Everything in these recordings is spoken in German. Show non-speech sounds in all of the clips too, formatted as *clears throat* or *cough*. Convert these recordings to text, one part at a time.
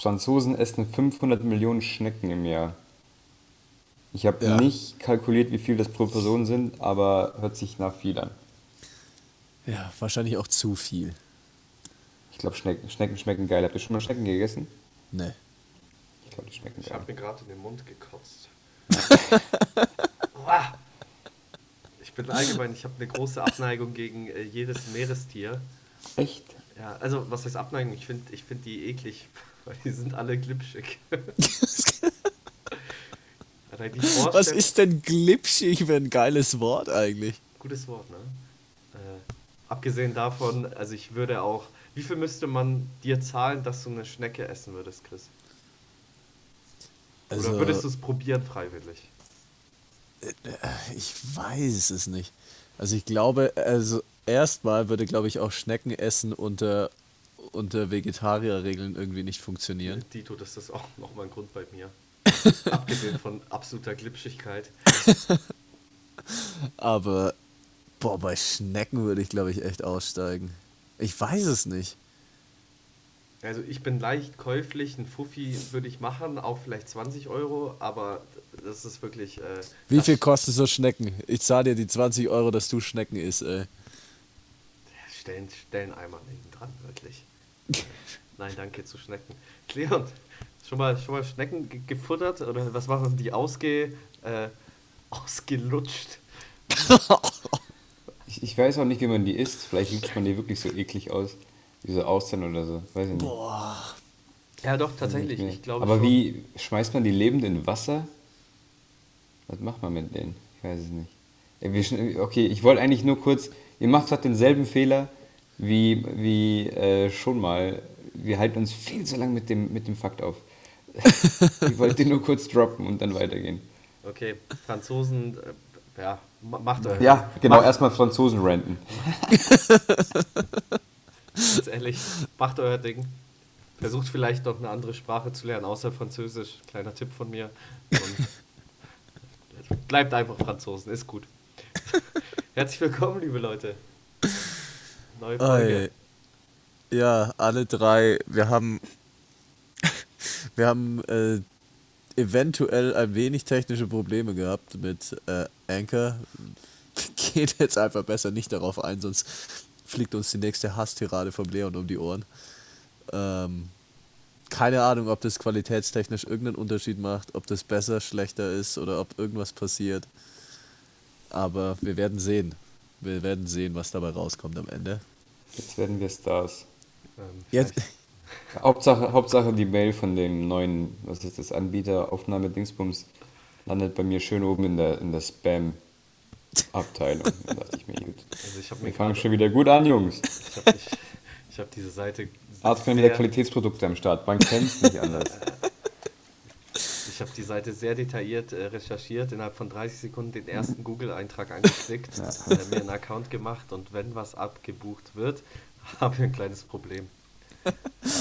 Franzosen essen 500 Millionen Schnecken im Jahr. Ich habe Ja. nicht kalkuliert, wie viel das pro Person sind, aber hört sich nach viel an. Ja, wahrscheinlich auch zu viel. Ich glaube, Schnecken, Schnecken schmecken geil. Habt ihr schon mal Schnecken gegessen? Ne. Ich glaube, die schmecken Ich geil. habe mir gerade in den Mund gekotzt. *laughs* Ich bin allgemein, ich habe eine große Abneigung gegen äh, jedes Meerestier. Echt? Ja, also was heißt Abneigung? Ich finde ich find die eklig, weil die sind alle glitschig. *laughs* Was ist denn glitschig für ein geiles Wort eigentlich? Gutes Wort, ne? Äh, abgesehen davon, also ich würde auch. Wie viel müsste man dir zahlen, dass du eine Schnecke essen würdest, Chris? Oder Also, würdest du es probieren freiwillig? ich weiß es nicht. Also ich glaube, also erstmal würde, glaube ich, auch Schnecken essen unter, unter Vegetarierregeln irgendwie nicht funktionieren. *laughs* Dito, das ist auch nochmal ein Grund bei mir. *laughs* Abgesehen von absoluter Glitschigkeit. Aber, boah, bei Schnecken würde ich, glaube ich, echt aussteigen. Ich weiß es nicht. Also ich bin leicht käuflich, ein Fuffi würde ich machen, auch vielleicht 20 Euro, aber das ist wirklich... Äh, Wie viel kosten so Schnecken? Ich zahle dir die 20 Euro, dass du Schnecken isst, ey. Stellen, stellen einmal neben dran, wirklich. *laughs* Nein, danke zu Schnecken. Cleon, schon mal, schon mal Schnecken ge- gefuttert oder was machen die ausge, äh, ausgelutscht? *laughs* Ich, ich weiß auch nicht, wie man die isst. Vielleicht lutscht man die wirklich so eklig aus. Wie so Austern oder so. Weiß ich nicht. Boah. Ja, doch, tatsächlich. Ich glaube Aber schon. wie schmeißt man die lebend in Wasser? Was macht man mit denen? Ich weiß es nicht. Schn- Okay, ich wollte eigentlich nur kurz. Ihr macht gerade denselben Fehler wie, wie äh, schon mal. Wir halten uns viel zu lang mit dem, mit dem Fakt auf. *laughs* ich wollte den nur kurz droppen und dann weitergehen. Okay, Franzosen, äh, ja, ma- macht euer. Ja, genau, erstmal Franzosen ranten. *laughs* ganz ehrlich, macht euer Ding. Versucht vielleicht noch eine andere Sprache zu lernen, außer Französisch. Kleiner Tipp von mir. Und *laughs* bleibt einfach Franzosen, ist gut. Herzlich willkommen, liebe Leute. Neue Folge. Ey. Ja, alle drei. Wir haben, *laughs* wir haben äh, eventuell ein wenig technische Probleme gehabt mit äh, Anchor. *laughs* Geht jetzt einfach besser nicht darauf ein, sonst fliegt uns die nächste Hasstirade vom Leon um die Ohren. Ähm, keine Ahnung, ob das qualitätstechnisch irgendeinen Unterschied macht, ob das besser, schlechter ist oder ob irgendwas passiert. Aber wir werden sehen. Wir werden sehen, was dabei rauskommt am Ende. Jetzt werden wir Stars. Ähm, Jetzt, *laughs* Hauptsache, Hauptsache die Mail von dem neuen, was ist das, Anbieter, Aufnahme-Dingsbums, landet bei mir schön oben in der, in der Spam-Abteilung. *laughs* Da dachte ich mir, gut. Also ich Wir fangen schon wieder gut an, Jungs. ich habe hab diese Seite Arzt wieder Qualitätsprodukte am Start. Man kennt es nicht anders. *laughs* ich habe die Seite sehr detailliert äh, recherchiert, innerhalb von 30 Sekunden den ersten Google-Eintrag angeklickt, äh, mir einen Account gemacht und wenn was abgebucht wird, *laughs* habe ich ein kleines Problem.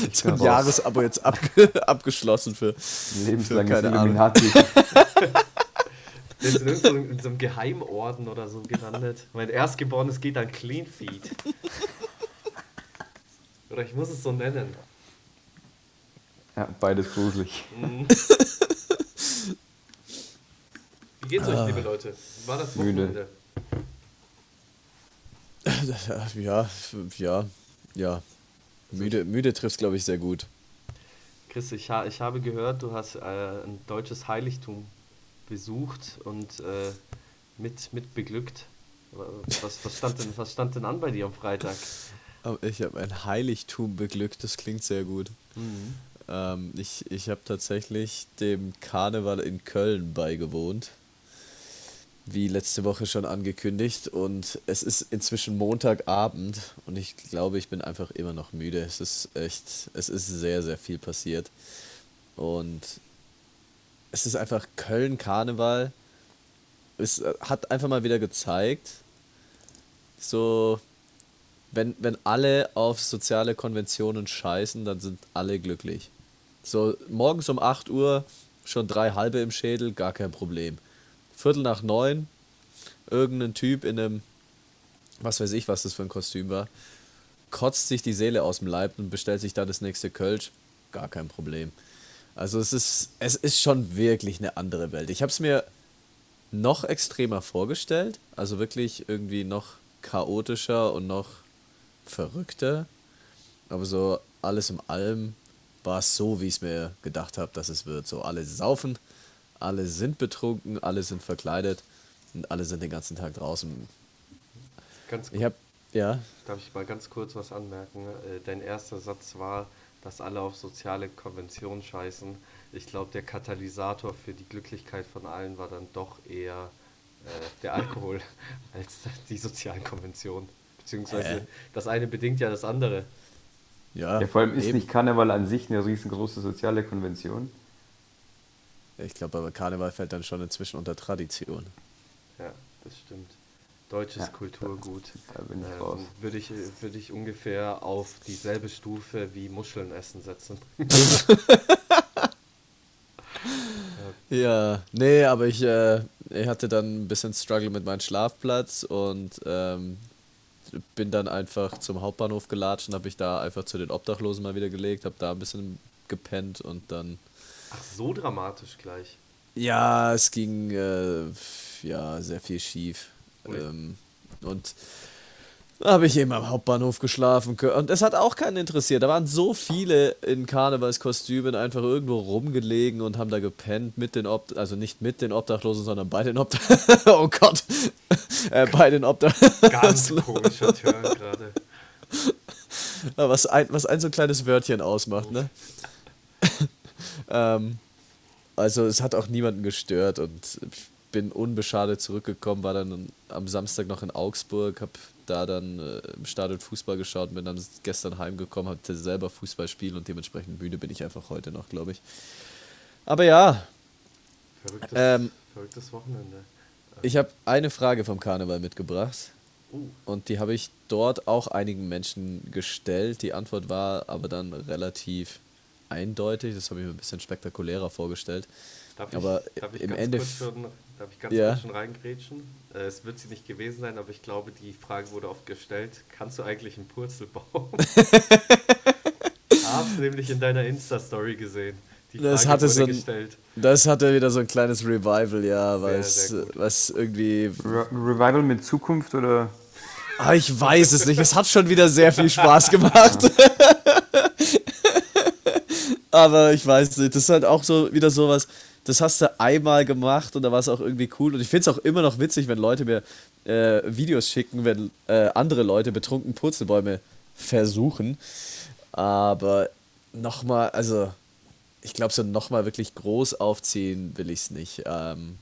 Ich so ein. Jahresabo jetzt abge *laughs* abgeschlossen für. Lebenslanges. Illuminati. *laughs* Der ist in, so- in so einem Geheimorden oder so gelandet. Mein Erstgeborenes geht an Clean Feed. Oder ich muss es so nennen. Ja, beides gruselig. Wie geht's euch, liebe Leute? Wie War das Müde. Wochenende? *laughs* Ja, ja, ja. Müde, müde trifft glaube ich, sehr gut. Chris, ich, ha ich habe gehört, du hast äh, ein deutsches Heiligtum besucht und äh, mit, mit beglückt. Was, was, stand denn, was stand denn an bei dir am Freitag? Ich habe ein Heiligtum beglückt, das klingt sehr gut. Mhm. Ähm, ich ich habe tatsächlich dem Karneval in Köln beigewohnt. Wie letzte Woche schon angekündigt. Und es ist inzwischen Montagabend und ich glaube, ich bin einfach immer noch müde. Es ist echt, es ist sehr, sehr viel passiert. Und es ist einfach Köln Karneval. Es hat einfach mal wieder gezeigt, so, wenn, wenn alle auf soziale Konventionen scheißen, dann sind alle glücklich. So, morgens um 8 Uhr schon drei halbe im Schädel, gar kein Problem. Viertel nach neun, irgendein Typ in einem, was weiß ich, was das für ein Kostüm war, kotzt sich die Seele aus dem Leib und bestellt sich da das nächste Kölsch. gar kein Problem. Also es ist, es ist schon wirklich eine andere Welt. Ich habe es mir noch extremer vorgestellt, also wirklich irgendwie noch chaotischer und noch verrückter. Aber so alles im Allem war es so, wie ich es mir gedacht habe, dass es wird. So alle saufen, alle sind betrunken, alle sind verkleidet und alle sind den ganzen Tag draußen. Ganz Ich habe, ja, Darf ich mal ganz kurz was anmerken? Äh, Dein erster Satz war, dass alle auf soziale Konventionen scheißen. Ich glaube, der Katalysator für die Glücklichkeit von allen war dann doch eher äh, der Alkohol *laughs* als die sozialen Konventionen. Beziehungsweise Hä? das eine bedingt ja das andere. ja, Ja, vor allem ist eben. nicht Karneval an sich eine riesengroße soziale Konvention. Ich glaube, aber Karneval fällt dann schon inzwischen unter Tradition. Ja, das stimmt. Deutsches Ja, Kulturgut. Da bin ich Ähm, raus. würde ich, würde ich ungefähr auf dieselbe Stufe wie Muscheln essen setzen. *laughs* Ja, nee, aber ich, äh, ich hatte dann ein bisschen Struggle mit meinem Schlafplatz und ähm, bin dann einfach zum Hauptbahnhof gelatscht und habe ich da einfach zu den Obdachlosen mal wieder gelegt, habe da ein bisschen gepennt und dann. Ach, so dramatisch gleich. Ja, es ging äh, ja sehr viel schief. Ui. Ähm, und da habe ich eben am Hauptbahnhof geschlafen. Und es hat auch keinen interessiert. Da waren so viele in Karnevalskostümen einfach irgendwo rumgelegen und haben da gepennt mit den Ob also nicht mit den Obdachlosen, sondern bei den Obdachlosen. *laughs* oh Gott. *laughs* äh, bei den Obdachlosen. Ganz *laughs* komischer Turn gerade. was, ein, was ein so ein kleines Wörtchen ausmacht, ne? Ähm, also es hat auch niemanden gestört und ich bin unbeschadet zurückgekommen, war dann am Samstag noch in Augsburg, habe da dann äh, im Stadion Fußball geschaut, bin dann gestern heimgekommen, hatte selber Fußball spielen und dementsprechend müde bin ich einfach heute noch, glaube ich. Aber ja, Verrücktes, Ähm, verrücktes Wochenende. ich habe eine Frage vom Karneval mitgebracht. Uh, Und die habe ich dort auch einigen Menschen gestellt. Die Antwort war aber dann relativ eindeutig. Das habe ich mir ein bisschen spektakulärer vorgestellt. darf ich, Aber darf ich im ganz Ende kurz schon, darf ich ganz Ja. kurz schon reingrätschen? Äh, es wird sie nicht gewesen sein, aber ich glaube, die Frage wurde oft gestellt. Kannst du eigentlich einen Purzelbaum? *laughs* Hab's nämlich in deiner Insta-Story gesehen. Die Frage Das hatte wurde so ein- gestellt. Das hatte wieder so ein kleines Revival, ja, weil Sehr, es, was irgendwie. Re Revival mit Zukunft oder? Ah, ich weiß es nicht. Es hat schon wieder sehr viel Spaß gemacht. *laughs* Aber ich weiß nicht, das ist halt auch so wieder sowas, das hast du einmal gemacht und da war es auch irgendwie cool. Und ich finde es auch immer noch witzig, wenn Leute mir äh, Videos schicken, wenn äh, andere Leute betrunken Purzelbäume versuchen. Aber nochmal, also ich glaube, so nochmal wirklich groß aufziehen will ich es nicht. Ähm,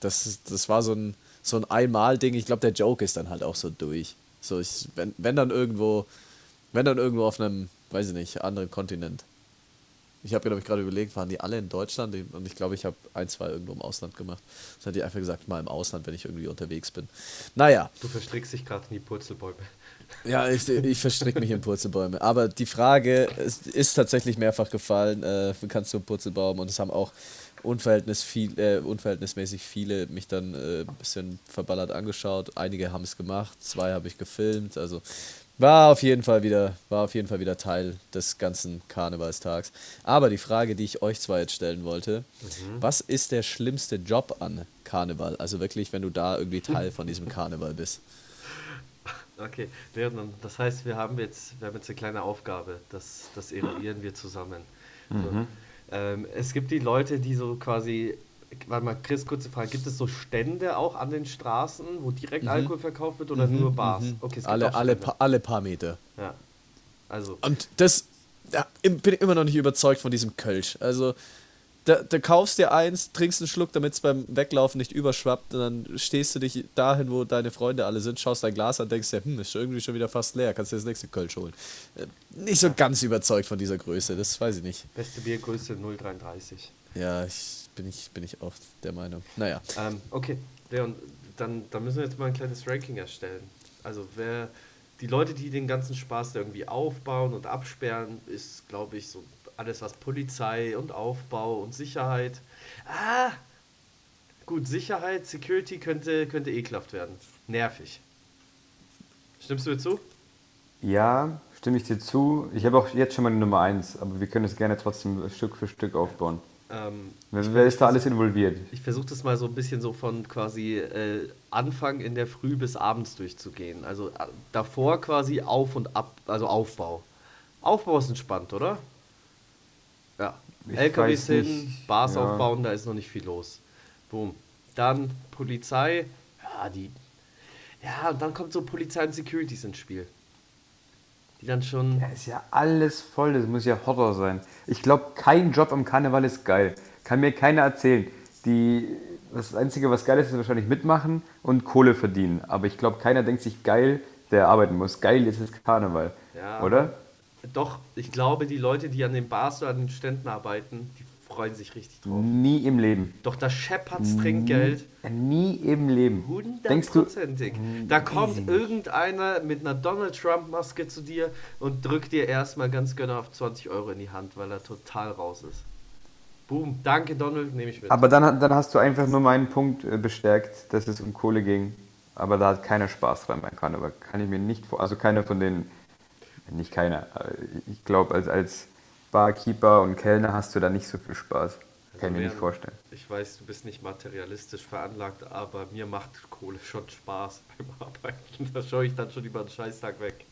das, das war so ein, so ein Einmal-Ding. Ich glaube, der Joke ist dann halt auch so durch. So, ich, wenn, wenn dann irgendwo, wenn dann irgendwo auf einem, weiß ich nicht, anderen Kontinent. Ich habe, glaube ich, gerade überlegt, waren die alle in Deutschland? Und ich glaube, ich habe ein, zwei irgendwo im Ausland gemacht. Das hat die einfach gesagt, mal im Ausland, wenn ich irgendwie unterwegs bin. Naja, Du verstrickst dich gerade in die Purzelbäume. ja, ich, ich verstricke mich in Purzelbäume. Aber die Frage ist, ist tatsächlich mehrfach gefallen, äh, kannst du einen Purzelbaum? Und es haben auch unverhältnis viel, äh, unverhältnismäßig viele mich dann äh, ein bisschen verballert angeschaut. Einige haben es gemacht, zwei habe ich gefilmt. Also war auf jeden Fall wieder, war auf jeden Fall wieder Teil des ganzen Karnevalstags. Aber die Frage, die ich euch zwei jetzt stellen wollte, was ist der schlimmste Job an Karneval? Also wirklich, wenn du da irgendwie Teil von diesem Karneval bist. Okay, Leon, das heißt, wir haben jetzt, wir haben jetzt eine kleine Aufgabe, das, das eruieren wir zusammen. So. Ähm, es gibt die Leute, die so quasi, warte mal, Chris, kurze Frage, gibt es so Stände auch an den Straßen, wo direkt Alkohol verkauft wird oder nur Bars? Mhm. Okay, es gibt alle, alle, pa alle paar Meter. Ja, also, Und das ja, bin ich immer noch nicht überzeugt von diesem Kölsch. Also, da, da kaufst dir eins, trinkst einen Schluck, damit es beim Weglaufen nicht überschwappt und dann stehst du dich dahin, wo deine Freunde alle sind, schaust dein Glas an, denkst dir, hm, ist irgendwie schon wieder fast leer, kannst dir das nächste Kölsch holen. Äh, Nicht so ganz überzeugt von dieser Größe, das weiß ich nicht. beste Biergröße 0,33. Ja, ich bin ich, bin ich auch der Meinung. Naja. Ähm, okay, Leon, dann, dann müssen wir jetzt mal ein kleines Ranking erstellen. Also wer die Leute, die den ganzen Spaß irgendwie aufbauen und absperren, ist, glaube ich, so alles was Polizei und Aufbau und Sicherheit. Ah! Gut, Sicherheit, Security könnte, könnte ekelhaft werden. Nervig. Stimmst du mir zu? Ja, stimme ich dir zu. Ich habe auch jetzt schon meine Nummer 1, aber wir können es gerne trotzdem Stück für Stück aufbauen. Ähm, Wer, ist da alles involviert? ich versuche das mal so ein bisschen so von quasi äh, Anfang in der Früh bis abends durchzugehen. Also äh, davor quasi auf und ab, also Aufbau. Aufbau ist entspannt, oder? Ja. Ich LKWs hin, Bars ja. aufbauen, da ist noch nicht viel los. Boom. Dann Polizei, ja, die. Ja, und dann kommt so Polizei und Securities ins Spiel. Die dann schon. Ja, ist ja alles voll, das muss ja Horror sein. Ich glaube, kein Job am Karneval ist geil. Kann mir keiner erzählen. Die, das Einzige, was geil ist, ist wahrscheinlich mitmachen und Kohle verdienen. Aber ich glaube, keiner denkt sich geil, der arbeiten muss. Geil ist das Karneval. Ja. Oder? Doch, ich glaube, die Leute, die an den Bars oder an den Ständen arbeiten, die freuen sich richtig drauf. Nie im Leben. Doch das Shepherds Trinkgeld, Nie, im Leben. Denkst du, hundertprozentig. Da kommt easy. irgendeiner mit einer Donald Trump-Maske zu dir und drückt dir erstmal ganz gönnerhaft 20 Euro in die Hand, weil er total raus ist. Boom, danke Donald, nehme ich mit. aber dann, dann hast du einfach nur meinen Punkt äh, bestärkt, dass es um Kohle ging. Aber da hat keiner Spaß dran beim Karneval. Kann ich mir nicht vor. Also keiner von denen, nicht keiner. Ich glaube, als, als Barkeeper und Kellner hast du da nicht so viel Spaß. Kann ich mir nicht vorstellen. Ich weiß, du bist nicht materialistisch veranlagt, aber mir macht Kohle schon Spaß *laughs* beim Arbeiten. Da schaue ich dann schon über den Scheißtag weg.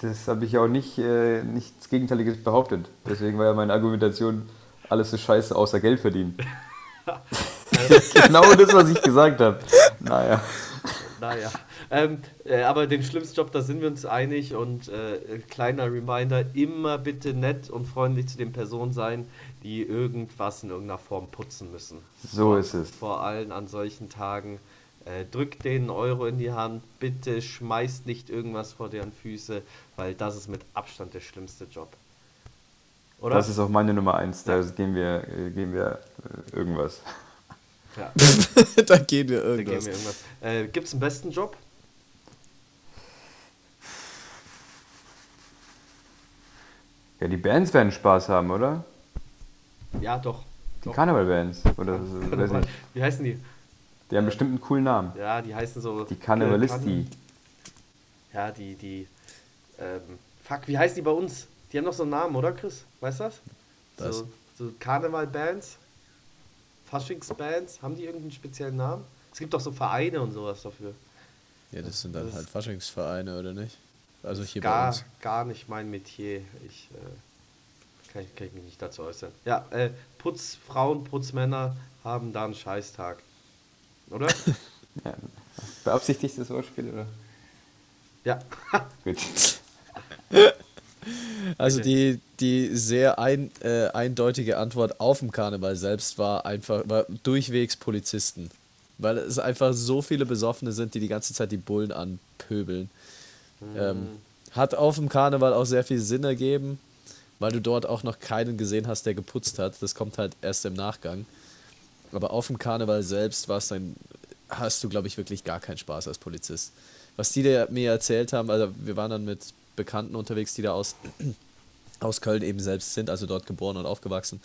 Das habe ich auch nicht äh, nichts Gegenteiliges behauptet. Deswegen war ja meine Argumentation, alles ist scheiße, außer Geld verdienen. *laughs* *laughs* genau das, was ich gesagt habe. Naja. Naja, ähm, äh, aber den schlimmsten Job, da sind wir uns einig und äh, kleiner Reminder, immer bitte nett und freundlich zu den Personen sein, die irgendwas in irgendeiner Form putzen müssen. So vor, ist es. Vor allem an solchen Tagen. Äh, drückt denen einen Euro in die Hand, bitte schmeißt nicht irgendwas vor deren Füße, weil das ist mit Abstand der schlimmste Job. Oder? Das ist auch meine Nummer eins. Da gehen wir, äh, gehen wir äh, irgendwas. ja, *laughs* da gehen wir da gehen irgendwas. wir irgendwas. Äh, Gibt es einen besten Job? Ja, die Bands werden Spaß haben, oder? Ja, doch. Die. Karnevalbands. Oder weiß nicht. Wie heißen die? Die haben bestimmt einen coolen Namen. Ja, die heißen so. Die Karnevalisti. Ja, die, die. Ähm, fuck, wie heißen die bei uns? Die haben doch so einen Namen, oder Chris? Weißt du das? Was? So, so Karnevalbands, Faschingsbands, haben die irgendeinen speziellen Namen? Es gibt doch so Vereine und sowas dafür. Ja, das sind dann Das- halt Faschingsvereine, oder nicht? Also hier bei Gar, uns. gar nicht mein Metier. Ich, äh, kann, ich kann ich mich nicht dazu äußern. Ja, äh, Putzfrauen, Putzmänner haben da einen Scheißtag. Oder? *laughs* Ja. Beabsichtigtes Wortspiel, oder? ja. *laughs* Gut. *laughs* Also die, die sehr ein, äh, eindeutige Antwort auf dem Karneval selbst war einfach war durchwegs Polizisten. Weil es einfach so viele Besoffene sind, die die ganze Zeit die Bullen anpöbeln. Ähm, hat auf dem Karneval auch sehr viel Sinn ergeben, weil du dort auch noch keinen gesehen hast, der geputzt hat. Das kommt halt erst im Nachgang. Aber auf dem Karneval selbst war es dann, hast du, glaube ich, wirklich gar keinen Spaß als Polizist. Was die mir erzählt haben, also wir waren dann mit Bekannten unterwegs, die da aus, *clears throat* aus Köln eben selbst sind, also dort geboren und aufgewachsen,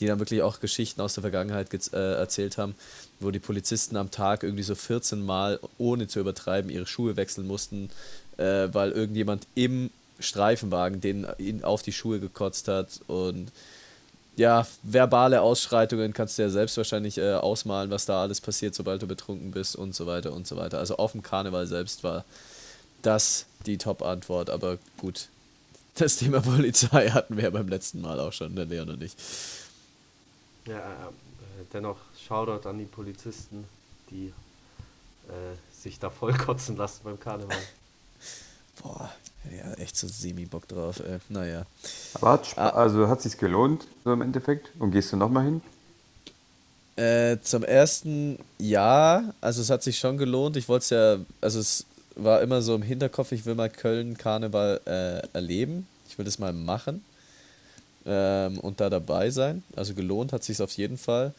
die dann wirklich auch Geschichten aus der Vergangenheit äh, erzählt haben, wo die Polizisten am Tag irgendwie so 14 Mal, ohne zu übertreiben, ihre Schuhe wechseln mussten, äh, weil irgendjemand im Streifenwagen denen ihnen auf die Schuhe gekotzt hat und ja, verbale Ausschreitungen kannst du ja selbst wahrscheinlich äh, ausmalen, was da alles passiert, sobald du betrunken bist und so weiter und so weiter. Also auf dem Karneval selbst war das die Top-Antwort, aber gut. Das Thema *laughs* Polizei hatten wir ja beim letzten Mal auch schon, der Leon und ich. Ja, äh, äh, dennoch Shoutout an die Polizisten, die äh, sich da vollkotzen lassen beim Karneval. Boah, ja, echt so semi-Bock drauf. Äh, naja. Aber hat, Ah. also hat sich's gelohnt, so im Endeffekt? Und gehst du nochmal hin? Äh, zum ersten ja, also es hat sich schon gelohnt. Ich wollte es ja, also es war immer so im Hinterkopf, ich will mal Köln Karneval äh, erleben. Ich will das mal machen ähm, und da dabei sein. Also gelohnt hat sich auf jeden Fall.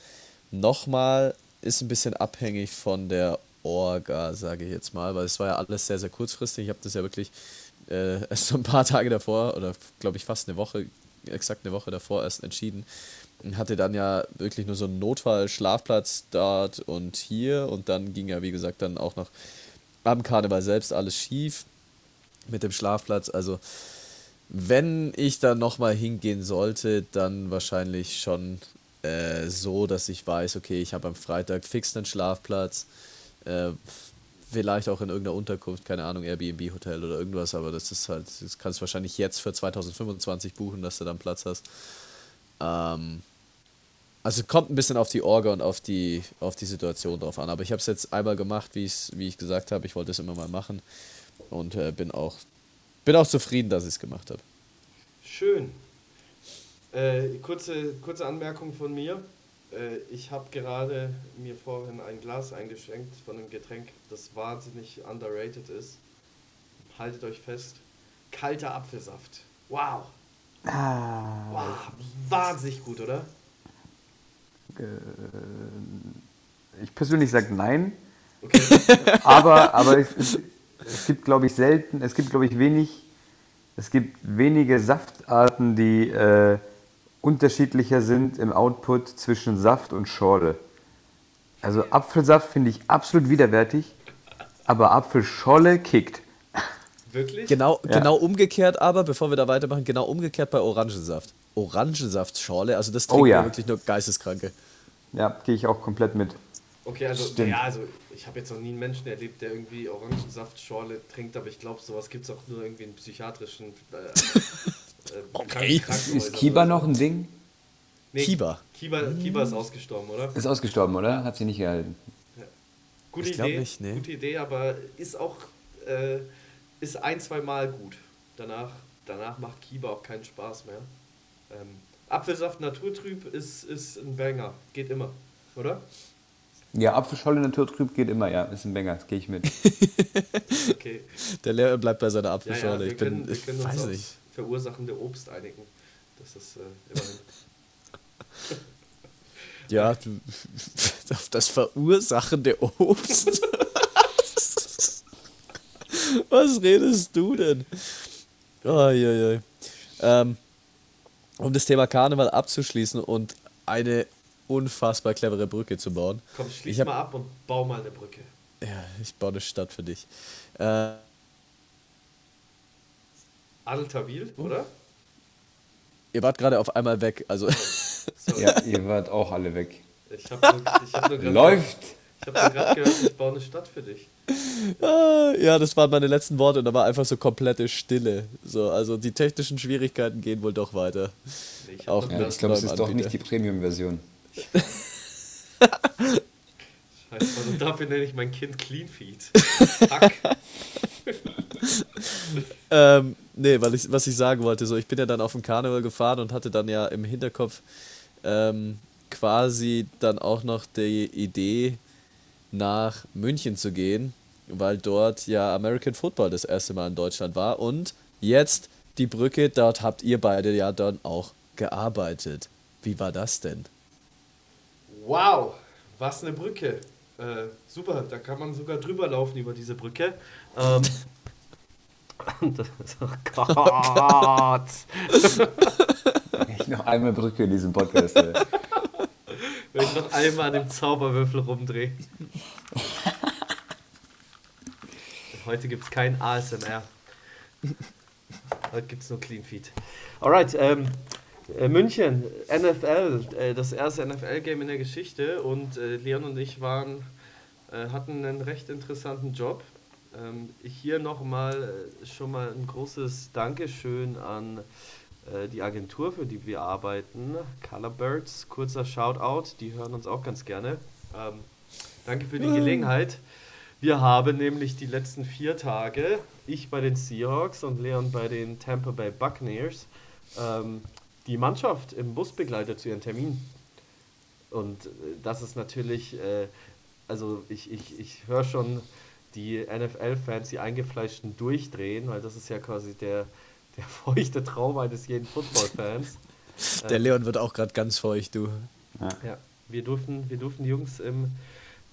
Nochmal ist ein bisschen abhängig von der Orga, sage ich jetzt mal, weil es war ja alles sehr, sehr kurzfristig. Ich habe das ja wirklich äh, *laughs* erst so ein paar Tage davor oder glaube ich fast eine Woche, exakt eine Woche davor erst entschieden. Und hatte dann ja wirklich nur so einen Notfall-Schlafplatz dort und hier und dann ging ja, wie gesagt, dann auch noch am Karneval selbst alles schief. mit dem Schlafplatz. Also, wenn ich da nochmal hingehen sollte, dann wahrscheinlich schon äh, so, dass ich weiß, okay, ich habe am Freitag fix einen Schlafplatz. Äh, vielleicht auch in irgendeiner Unterkunft, keine Ahnung, Airbnb-Hotel oder irgendwas, aber das ist halt, das kannst du wahrscheinlich jetzt für 2025 buchen, dass du dann Platz hast. Ähm, also kommt ein bisschen auf die Orga und auf die, auf die Situation drauf an. Aber ich habe es jetzt einmal gemacht, wie, wie ich gesagt habe. Ich wollte es immer mal machen. Und äh, bin, auch, bin auch zufrieden, dass ich es gemacht habe. Schön. Äh, kurze, kurze Anmerkung von mir. Äh, ich habe gerade mir vorhin ein Glas eingeschenkt von einem Getränk, das wahnsinnig underrated ist. Haltet euch fest. Kalter Apfelsaft. Wow. Ah. Wow. Wahnsinnig gut, oder? Äh, ich persönlich sage nein. Okay. *laughs* aber aber es, es, es gibt, glaube ich, selten, es gibt, glaube ich, wenig, es gibt wenige Saftarten, die äh, unterschiedlicher sind im Output zwischen Saft und Schorle. Also Apfelsaft finde ich absolut widerwärtig, aber Apfelschorle kickt. Wirklich? Genau, ja. genau umgekehrt aber, bevor wir da weitermachen, genau umgekehrt bei Orangensaft. Orangensaftschorle, also das trinken oh, ja. wirklich nur Geisteskranke. Ja, gehe ich auch komplett mit. Okay, also, Stimmt. ja, also ich habe jetzt noch nie einen Menschen erlebt, der irgendwie Orangensaftschorle trinkt, aber ich glaube, sowas gibt es auch nur irgendwie in psychiatrischen. Äh, äh, *laughs* okay. Ist Kiba noch ein Ding? Nee, Kiba. Kiba. Kiba ist ausgestorben, oder? Ist ausgestorben, oder? Hat sie nicht gehalten. Ja. Gute ich Idee, nicht, nee. gute Idee, aber ist auch äh, ist ein, zwei Mal gut. Danach, danach macht Kiba auch keinen Spaß mehr. Ähm, Apfelsaft naturtrüb ist, ist ein Banger. Geht immer, oder? Ja, Apfelscholle naturtrüb geht immer, ja. Ist ein Banger, das gehe ich mit. *laughs* okay. Der Lehrer bleibt bei seiner Apfelscholle. Ja, ja, wir, ich können, bin, wir können uns auf verursachende Obst einigen. Das ist äh, immerhin. *laughs* ja, du, *laughs* auf das verursachende Obst. Was redest du denn? Oh, je, je. Ähm, um das Thema Karneval abzuschließen und eine unfassbar clevere Brücke zu bauen. Komm, schließ hab, mal ab und bau mal eine Brücke. Ja, ich baue eine Stadt für dich. Äh, Adeltawil, uh. oder? Ihr wart gerade auf einmal weg, also. Sorry. Ja, ihr wart auch alle weg. Ich hab nur, ich hab nur Läuft! Ich habe gerade gehört, ich baue eine Stadt für dich. Ah, ja, das waren meine letzten Worte und da war einfach so komplette Stille. So, also die technischen Schwierigkeiten gehen wohl doch weiter. Nee, ich Auch ja, ich glaube, es ist doch nicht die Premium-Version. Scheiße, und dafür nenne ich mein Kind Cleanfeed. Fuck. ähm, nee, weil ich, was ich sagen wollte, so ich bin ja dann auf dem Karneval gefahren und hatte dann ja im Hinterkopf ähm, quasi dann auch noch die Idee, nach München zu gehen, weil dort ja American Football das erste Mal in Deutschland war. Und jetzt die Brücke, dort habt ihr beide ja dann auch gearbeitet. Wie war das denn? Wow, was eine Brücke. Äh, super, da kann man sogar drüber laufen über diese Brücke. Ähm, *laughs* oh Gott. *laughs* ich noch einmal Brücke in diesem Podcast. *laughs* Wenn ich noch einmal an dem Zauberwürfel rumdrehe. Heute gibt es kein ASMR. Heute gibt es nur Clean Feed. Alright, ähm, äh, München, NFL, äh, das erste NFL-Game in der Geschichte und äh, Leon und ich waren, äh, hatten einen recht interessanten Job. Ähm, hier nochmal äh, schon mal ein großes Dankeschön an äh, die Agentur, für die wir arbeiten, Colorbirds, kurzer Shoutout, die hören uns auch ganz gerne. Ähm, danke für die Gelegenheit. Wir haben nämlich die letzten vier Tage, ich bei den Seahawks und Leon bei den Tampa Bay Buccaneers, ähm, die Mannschaft im Bus begleitet zu ihren Terminen. Und äh, das ist natürlich, äh, also ich, ich, ich höre schon die NFL-Fans, die Eingefleischten durchdrehen, weil das ist ja quasi der, der *laughs* feuchte Traum eines jeden Football-Fans. Der ähm, Leon wird auch gerade ganz feucht, du. Ja. ja, wir durften, wir durften die Jungs im.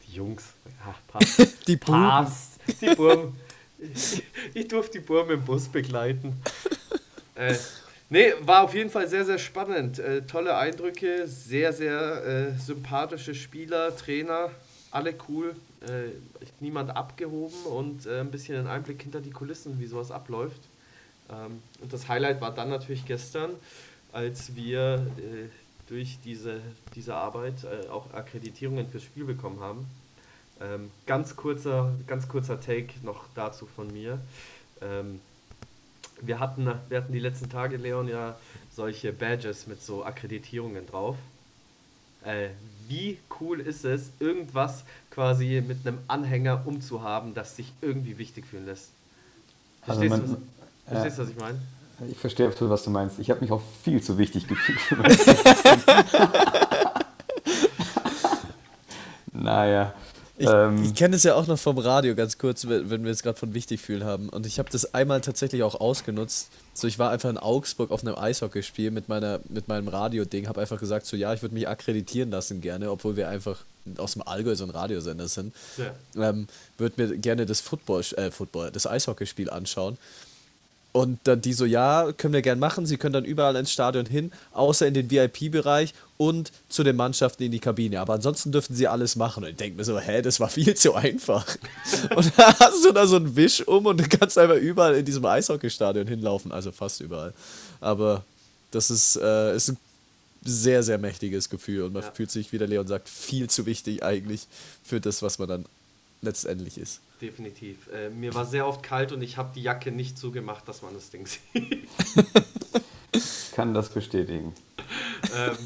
Die Jungs, ja, *laughs* passt. die Buben. Passt. Die Burm. Ich, ich durfte die Burm im Bus begleiten. Äh, nee, war auf jeden Fall sehr, sehr spannend. Äh, tolle Eindrücke, sehr, sehr äh, sympathische Spieler, Trainer, alle cool, äh, niemand abgehoben und äh, ein bisschen einen Einblick hinter die Kulissen, wie sowas abläuft. Ähm, und das Highlight war dann natürlich gestern, als wir äh, durch diese, diese Arbeit äh, auch Akkreditierungen fürs Spiel bekommen haben. Ähm, ganz, kurzer, ganz kurzer Take noch dazu von mir. Ähm, wir, hatten, wir hatten die letzten Tage, Leon, ja solche Badges mit so Akkreditierungen drauf. Äh, wie cool ist es, irgendwas quasi mit einem Anhänger umzuhaben, das sich irgendwie wichtig fühlen lässt? Also Verstehst, man- du, was, verstehst was ich meine? Ich verstehe absolut, was du meinst. Ich habe mich auch viel zu wichtig gefühlt. *laughs* naja. Ich, ähm, ich kenne es ja auch noch vom Radio, ganz kurz, wenn wir es gerade von wichtig fühlen haben. Und ich habe das einmal tatsächlich auch ausgenutzt. So, ich war einfach in Augsburg auf einem Eishockeyspiel mit, meiner, mit meinem Radio-Ding, habe einfach gesagt, so ja, ich würde mich akkreditieren lassen gerne, obwohl wir einfach aus dem Allgäu so ein Radiosender sind. Ja. Ähm, würde mir gerne das Football, äh, Football, das Eishockeyspiel anschauen. Und dann die so, ja, können wir gern machen. Sie können dann überall ins Stadion hin, außer in den VIP-Bereich und zu den Mannschaften in die Kabine. Aber ansonsten dürften sie alles machen. Und ich denke mir so, hä, das war viel zu einfach. *laughs* und da hast du da so einen Wisch um und du kannst einfach überall in diesem Eishockeystadion hinlaufen. Also fast überall. Aber das ist, äh, ist ein sehr, sehr mächtiges Gefühl. Und man Ja. fühlt sich, wie der Leon sagt, viel zu wichtig eigentlich für das, was man dann letztendlich ist. Definitiv. Äh, mir war sehr oft kalt und ich habe die Jacke nicht zugemacht, dass man das Ding *laughs* sieht. kann das bestätigen. ähm,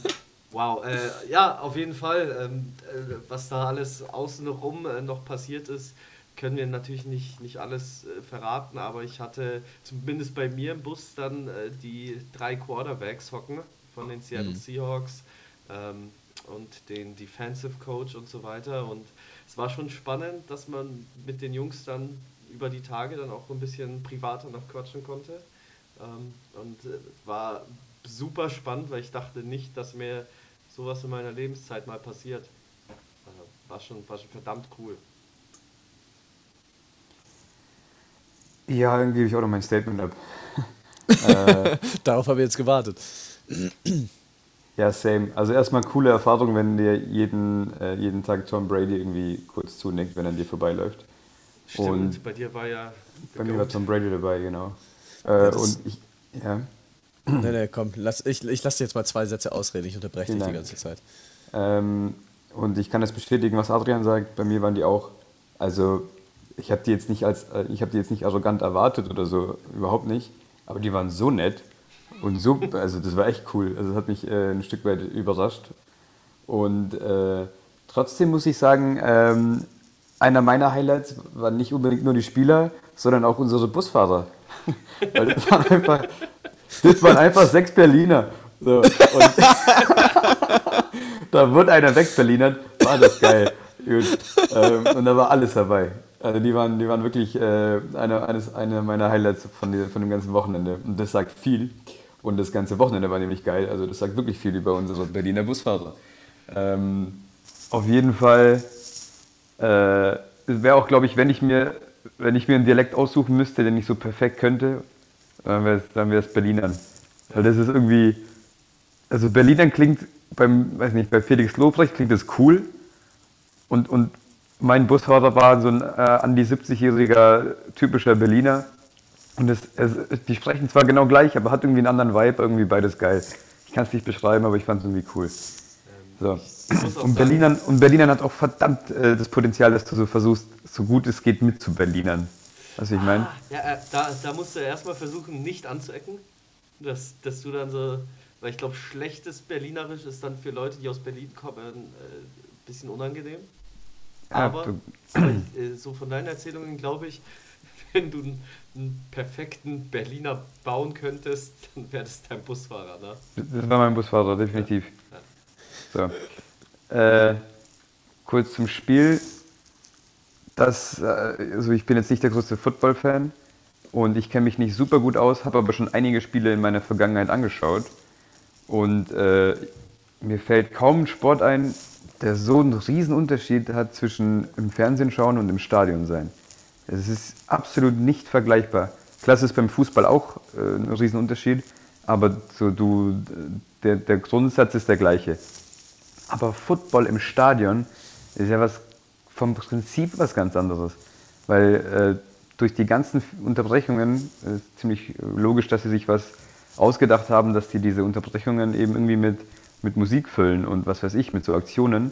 wow, äh, ja, auf jeden Fall. Ähm, äh, was da alles außenrum äh, noch passiert ist, können wir natürlich nicht, nicht alles äh, verraten, aber ich hatte zumindest bei mir im Bus dann äh, die drei Quarterbacks hocken von den Seattle Mhm. Seahawks ähm, und den Defensive Coach und so weiter. Und es war schon spannend, dass man mit den Jungs dann über die Tage dann auch ein bisschen privater noch quatschen konnte. Ähm, und äh, war super spannend, weil ich dachte nicht, dass mir sowas in meiner Lebenszeit mal passiert. Äh, war, schon, war schon verdammt cool. Ja, dann gebe ich auch noch mein Statement ab. *laughs* äh, Darauf habe ich jetzt gewartet. Ja, same. Also erstmal coole Erfahrung, wenn dir jeden, äh, jeden Tag Tom Brady irgendwie kurz zunickt, wenn er dir vorbeiläuft. Stimmt, Und bei dir war ja. bei mir war. Tom Brady dabei, genau. Äh, Ja, und ich, ja. Nee, nee, komm, lass, ich, ich lasse dir jetzt mal zwei Sätze ausreden, ich unterbreche dich die ganze Zeit. Ähm, und ich kann das bestätigen, was Adrian sagt. Bei mir waren die auch, also ich habe die jetzt nicht als, äh, ich habe die jetzt nicht arrogant erwartet oder so, überhaupt nicht. Aber die waren so nett und so, also das war echt cool. Also das hat mich äh, ein Stück weit überrascht. Und äh, trotzdem muss ich sagen, ähm, einer meiner Highlights waren nicht unbedingt nur die Spieler, sondern auch unsere Busfahrer. *laughs* Weil das waren einfach, das waren einfach sechs Berliner. So, *laughs* da wurde einer wegberlinert, war das geil. Gut. Ähm, und da war alles dabei. Also die waren, die waren wirklich äh, eine, eines, eine meiner Highlights von, die, von dem ganzen Wochenende. Und das sagt viel. Und das ganze Wochenende war nämlich geil. Also das sagt wirklich viel über unsere Berliner Busfahrer. Ähm, auf jeden Fall äh, wäre auch, glaube ich, wenn ich mir, wenn ich mir einen Dialekt aussuchen müsste, den ich so perfekt könnte, dann wäre es dann wär's Berlinern. Weil das ist irgendwie, also Berlinern klingt beim, weiß nicht, bei Felix Lobrecht klingt das cool. Und, und mein Busfahrer war so ein äh, an die 70-jähriger typischer Berliner. Und es, es, die sprechen zwar genau gleich, aber hat irgendwie einen anderen Vibe, irgendwie beides geil. Ich kann es nicht beschreiben, aber ich fand es irgendwie cool. So. Auch Und Berlinern, und Berlinern hat auch verdammt äh, das Potenzial, dass du so versuchst, so gut es geht, mit zu Berlinern. Was ich meine? Ah, ja, äh, da, da musst du erstmal versuchen, nicht anzuecken. Dass, dass du dann so. Weil ich glaube, schlechtes Berlinerisch ist dann für Leute, die aus Berlin kommen, ein äh, bisschen unangenehm. Ja, Aber du- äh, so von deinen Erzählungen glaube ich, *laughs* wenn du einen perfekten Berliner bauen könntest, *laughs* dann wäre das dein Busfahrer, ne? Das war mein Busfahrer, definitiv. So. Äh, kurz zum Spiel. Das, äh, also ich bin jetzt nicht der größte Football-Fan und ich kenne mich nicht super gut aus, habe aber schon einige Spiele in meiner Vergangenheit angeschaut. Und äh, mir fällt kaum ein Sport ein, der so einen riesen Unterschied hat zwischen im Fernsehen schauen und im Stadion sein. Es ist absolut nicht vergleichbar. Klar, es ist beim Fußball auch äh, ein riesen Unterschied, aber so du, der, der Grundsatz ist der gleiche. Aber Football im Stadion ist ja was vom Prinzip was ganz anderes. Weil äh, durch die ganzen Unterbrechungen äh, ist ziemlich logisch, dass sie sich was ausgedacht haben, dass die diese Unterbrechungen eben irgendwie mit, mit Musik füllen und was weiß ich, mit so Aktionen.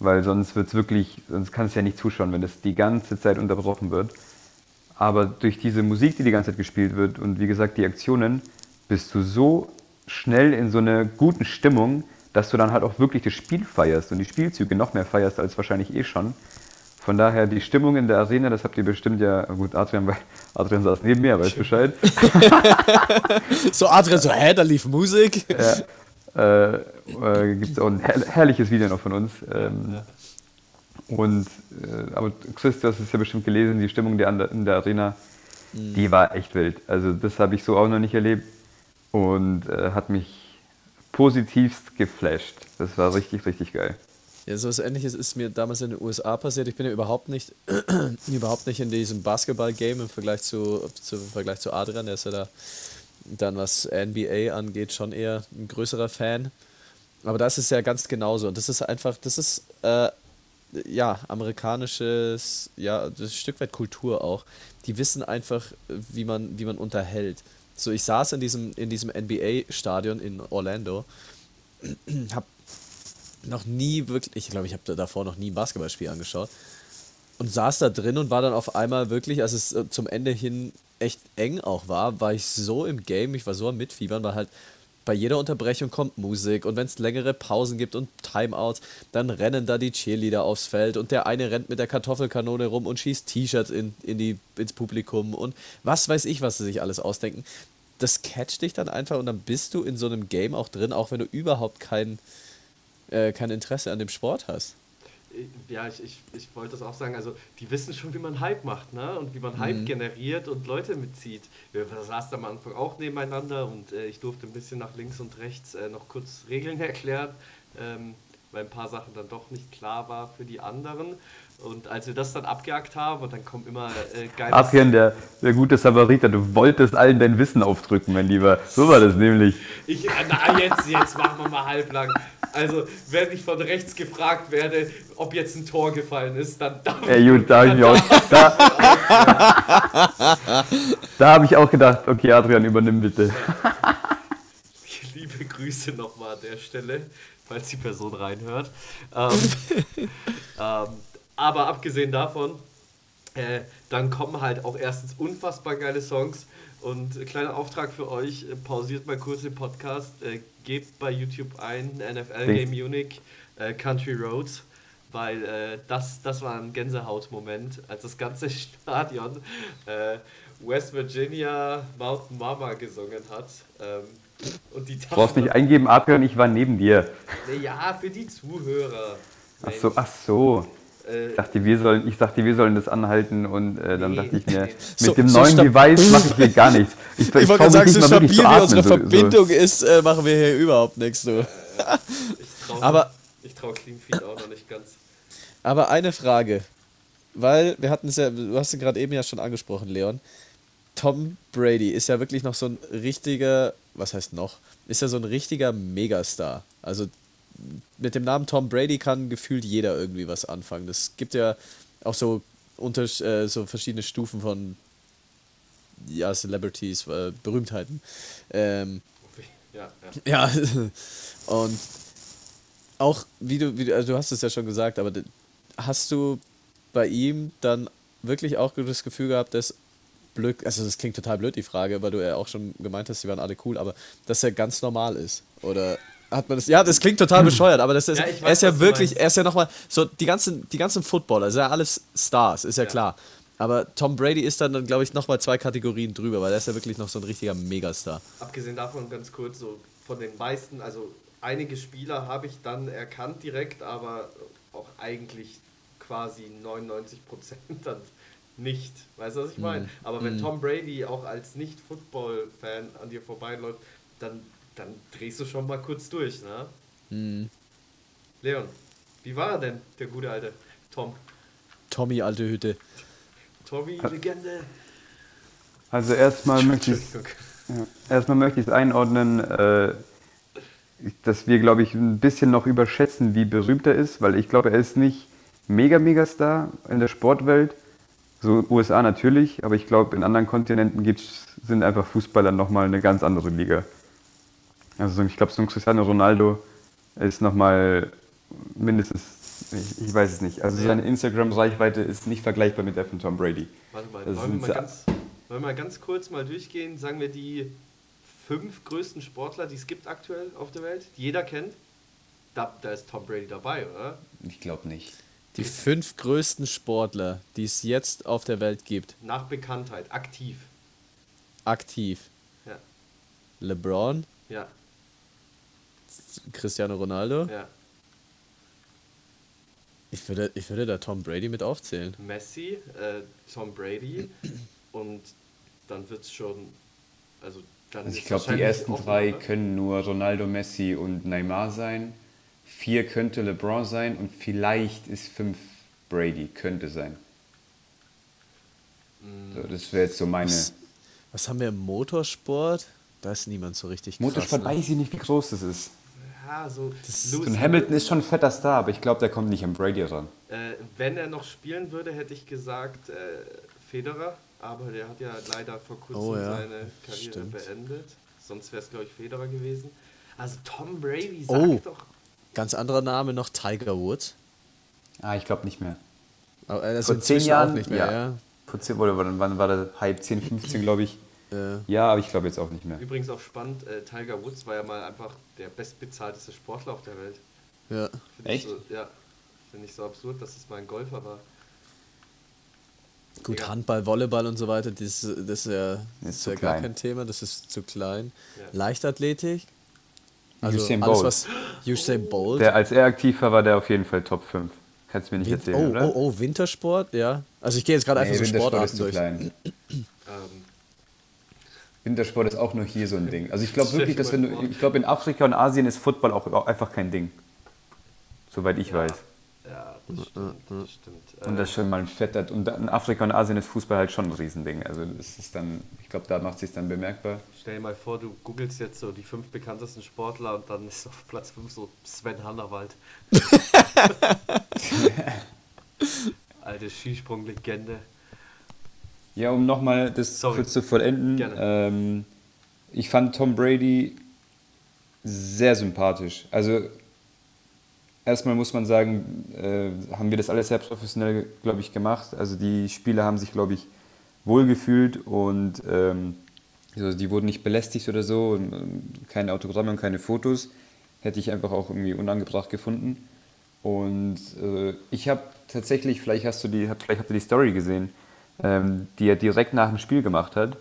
Weil sonst wird es wirklich, sonst kannst du ja nicht zuschauen, wenn das die ganze Zeit unterbrochen wird. Aber durch diese Musik, die die ganze Zeit gespielt wird und wie gesagt die Aktionen, bist du so schnell in so einer guten Stimmung, dass du dann halt auch wirklich das Spiel feierst und die Spielzüge noch mehr feierst als wahrscheinlich eh schon. Von daher die Stimmung in der Arena, das habt ihr bestimmt ja, gut, Adrian, Adrian saß neben mir, weiß Bescheid. *laughs* so Adrian so, hä, da lief Musik. Ja, äh, äh, Gibt es auch ein her herrliches Video noch von uns. Ähm, ja. Und, äh, aber Chris, du hast es ja bestimmt gelesen, die Stimmung der, in der Arena, mhm. die war echt wild. Also das habe ich so auch noch nicht erlebt und äh, hat mich positivst geflasht. Das war richtig, richtig geil. Ja, so was ähnliches ist mir damals in den USA passiert. Ich bin ja überhaupt nicht, *clears throat* überhaupt nicht in diesem Basketball-Game im Vergleich zu, zu, im Vergleich zu Adrian. Der ist ja da dann, was NBA angeht, schon eher ein größerer Fan. Aber das ist ja ganz genauso. Und das ist einfach, das ist äh, ja amerikanisches, ja, das ein Stück weit Kultur auch. Die wissen einfach, wie man, wie man unterhält. So, ich saß in diesem, in diesem NBA-Stadion in Orlando, *clears throat* hab noch nie wirklich, ich glaube, ich habe davor noch nie ein Basketballspiel angeschaut und saß da drin und war dann auf einmal wirklich, als es äh, zum Ende hin echt eng auch war, war ich so im Game, ich war so am Mitfiebern, weil halt bei jeder Unterbrechung kommt Musik und wenn es längere Pausen gibt und Timeouts, dann rennen da die Cheerleader aufs Feld und der eine rennt mit der Kartoffelkanone rum und schießt T-Shirts in, in ins Publikum und was weiß ich, was sie sich alles ausdenken. Das catcht dich dann einfach und dann bist du in so einem Game auch drin, auch wenn du überhaupt kein, äh, kein Interesse an dem Sport hast ja, ich, ich, ich wollte das auch sagen, also die wissen schon, wie man Hype macht, ne? Und wie man Hype mhm. generiert und Leute mitzieht. Wir saßen am Anfang auch nebeneinander und äh, ich durfte ein bisschen nach links und rechts äh, noch kurz Regeln *laughs* erklären, ähm, weil ein paar Sachen dann doch nicht klar war für die anderen. Und als wir das dann abgejagt haben und dann kommt immer äh, geil. Adrian, der, der gute Samariter, du wolltest allen dein Wissen aufdrücken, mein Lieber. So war das nämlich. Ich, äh, na, jetzt, jetzt machen wir mal halblang. Also, wenn ich von rechts gefragt werde, ob jetzt ein Tor gefallen ist, dann darf ja, gut, da habe ich, auch, *laughs* da, da hab ich auch gedacht, okay, Adrian, übernimm bitte. *laughs* Liebe Grüße nochmal an der Stelle, falls die Person reinhört. Ähm, *laughs* ähm, aber abgesehen davon, äh, dann kommen halt auch erstens unfassbar geile Songs. Und kleiner Auftrag für euch, äh, pausiert mal kurz den Podcast, äh, gebt bei YouTube ein NFL Game Munich äh, Country Roads, weil äh, das, das war ein Gänsehautmoment, als das ganze *laughs* Stadion äh, West Virginia Mountain Mama gesungen hat. Ähm, und die du brauchst nicht eingeben, Adrian, ich war neben dir. Ja, für die Zuhörer. Ach so, ach so. Äh, ich, dachte, wir sollen, ich dachte, wir sollen das anhalten und äh, dann nee, dachte ich mir, mit so, dem so neuen Device mache ich hier gar nichts. Ich, ich, ich wollte sagen, so stabil wie atmen, unsere so, Verbindung ist, äh, machen wir hier überhaupt nichts. Du. ich traue trau Clean Feed auch noch nicht ganz. Aber eine Frage, weil wir hatten es ja, du hast es gerade eben ja schon angesprochen, Leon. Tom Brady ist ja wirklich noch so ein richtiger, was heißt noch, ist ja so ein richtiger Megastar. Also mit dem Namen Tom Brady kann gefühlt jeder irgendwie was anfangen. Das gibt ja auch so unter äh, so verschiedene Stufen von ja, Celebrities, äh, Berühmtheiten. Ähm, ja, ja. ja, *laughs* und auch, wie du, wie du, also du hast es ja schon gesagt, aber hast du bei ihm dann wirklich auch das Gefühl gehabt, dass blöd, also das klingt total blöd, die Frage, weil du ja auch schon gemeint hast, die waren alle cool, aber dass er ganz normal ist? Oder hat man das. Ja, das klingt total bescheuert, aber das ist, ja, weiß, er ist ja wirklich, er ist ja nochmal, so die ganzen, die ganzen Footballer, sind ja alles Stars, ist ja, ja. klar. Aber Tom Brady ist dann, glaube ich, nochmal zwei Kategorien drüber, weil er ist ja wirklich noch so ein richtiger Megastar. Abgesehen davon ganz kurz, so von den meisten, also einige Spieler habe ich dann erkannt direkt, aber auch eigentlich quasi 99% dann nicht. Weißt du, was ich meine? Mm. Aber wenn mm. Tom Brady auch als Nicht-Football-Fan an dir vorbeiläuft, dann dann drehst du schon mal kurz durch, ne? Mhm. Leon, wie war er denn, der gute alte Tom? Tommy, alte Hütte. Tommy, Legende. Also erstmal möchte ich ja, erstmal möchte ich es einordnen, äh, dass wir, glaube ich, ein bisschen noch überschätzen, wie berühmt er ist, weil ich glaube, er ist nicht mega, mega Star in der Sportwelt. So USA natürlich, aber ich glaube, in anderen Kontinenten gibt's, sind einfach Fußballer nochmal eine ganz andere Liga. Also ich glaube, so ein Cristiano Ronaldo ist nochmal mindestens, ich, ich weiß es nicht. Also seine Instagram-Reichweite ist nicht vergleichbar mit der von Tom Brady. Warte mal, Das wollen wir mal, ganz, wollen wir mal ganz kurz mal durchgehen? Sagen wir die fünf größten Sportler, die es gibt aktuell auf der Welt, die jeder kennt. Da, da ist Tom Brady dabei, oder? Ich glaube nicht. Die fünf größten Sportler, die es jetzt auf der Welt gibt, Nach Bekanntheit, aktiv. aktiv. Ja, LeBron, ja, Cristiano Ronaldo. ja. Ich würde, ich würde da Tom Brady mit aufzählen. Messi, äh, Tom Brady *clears throat* und dann wird es schon, also dann Also ich glaube, die ersten auch drei noch, ne? können nur Ronaldo, Messi und Neymar sein. Vier könnte LeBron sein und vielleicht ist fünf Brady, könnte sein. Mm. So, das wäre jetzt so meine. Was, was haben wir im Motorsport? Da ist niemand so richtig krass. Motorsport ne? weiß ich nicht, wie groß das ist. Ja, so ist- Lewis Und Hamilton ist schon ein fetter Star, aber ich glaube, der kommt nicht an Brady ran. Äh, wenn er noch spielen würde, hätte ich gesagt äh, Federer, aber der hat ja leider vor kurzem Oh ja, seine Karriere stimmt. beendet. Sonst wäre es, glaube ich, Federer gewesen. Also Tom Brady, sag Oh. doch. Ganz anderer Name noch Tiger Woods. Ah, ich glaube nicht mehr. Ist Vor zehn Jahren auch nicht mehr, ja. ja. Vor zehn, oder wann, wann war der Hype? 10, 15, glaube ich. Ja. Ja, aber ich glaube jetzt auch nicht mehr. Übrigens auch spannend, äh, Tiger Woods war ja mal einfach der bestbezahlteste Sportler auf der Welt. ja. Find Echt? Ich so, ja, finde ich so absurd, dass es mal ein Golfer war. Gut, Ja. Handball, Volleyball und so weiter, das, das ist ja, das ist ja gar klein. kein Thema, das ist zu klein. Ja. Leichtathletik, also Usain alles Bolt. was Usain Bolt. Der, als er aktiv war, war der auf jeden Fall Top 5. Kannst du mir nicht Win- erzählen, oh, oder? oh, oh, Wintersport, ja. Also ich gehe jetzt gerade einfach so Sportarten zu durch. klein. Ähm, Wintersport ist auch nur hier so ein Ding. Also ich glaube wirklich, dass wenn du, ich glaube in Afrika und Asien ist Football auch, einfach kein Ding. Soweit ich ja, weiß. Ja, das stimmt. Das stimmt. Und das ist schon mal ein fetter. Und in Afrika und Asien ist Fußball halt schon ein Riesending. Also das ist dann, ich glaube, da macht sich dann bemerkbar. Stell dir mal vor, du googelst jetzt so die fünf bekanntesten Sportler und dann ist auf Platz 5 so Sven Hannawald. *laughs* Alte Skisprunglegende. Ja, um nochmal das Sorry. kurz zu vollenden. Ähm, ich fand Tom Brady sehr sympathisch. Also erstmal muss man sagen, äh, haben wir das alles sehr professionell, glaube ich, gemacht. Also die Spieler haben sich, glaube ich, wohlgefühlt und ähm, also die wurden nicht belästigt oder so. Und, ähm, keine Autogramme und keine Fotos. Hätte ich einfach auch irgendwie unangebracht gefunden. Und äh, ich habe tatsächlich, vielleicht hast du die, vielleicht habt ihr die Story gesehen, ähm, die er direkt nach dem Spiel gemacht hat.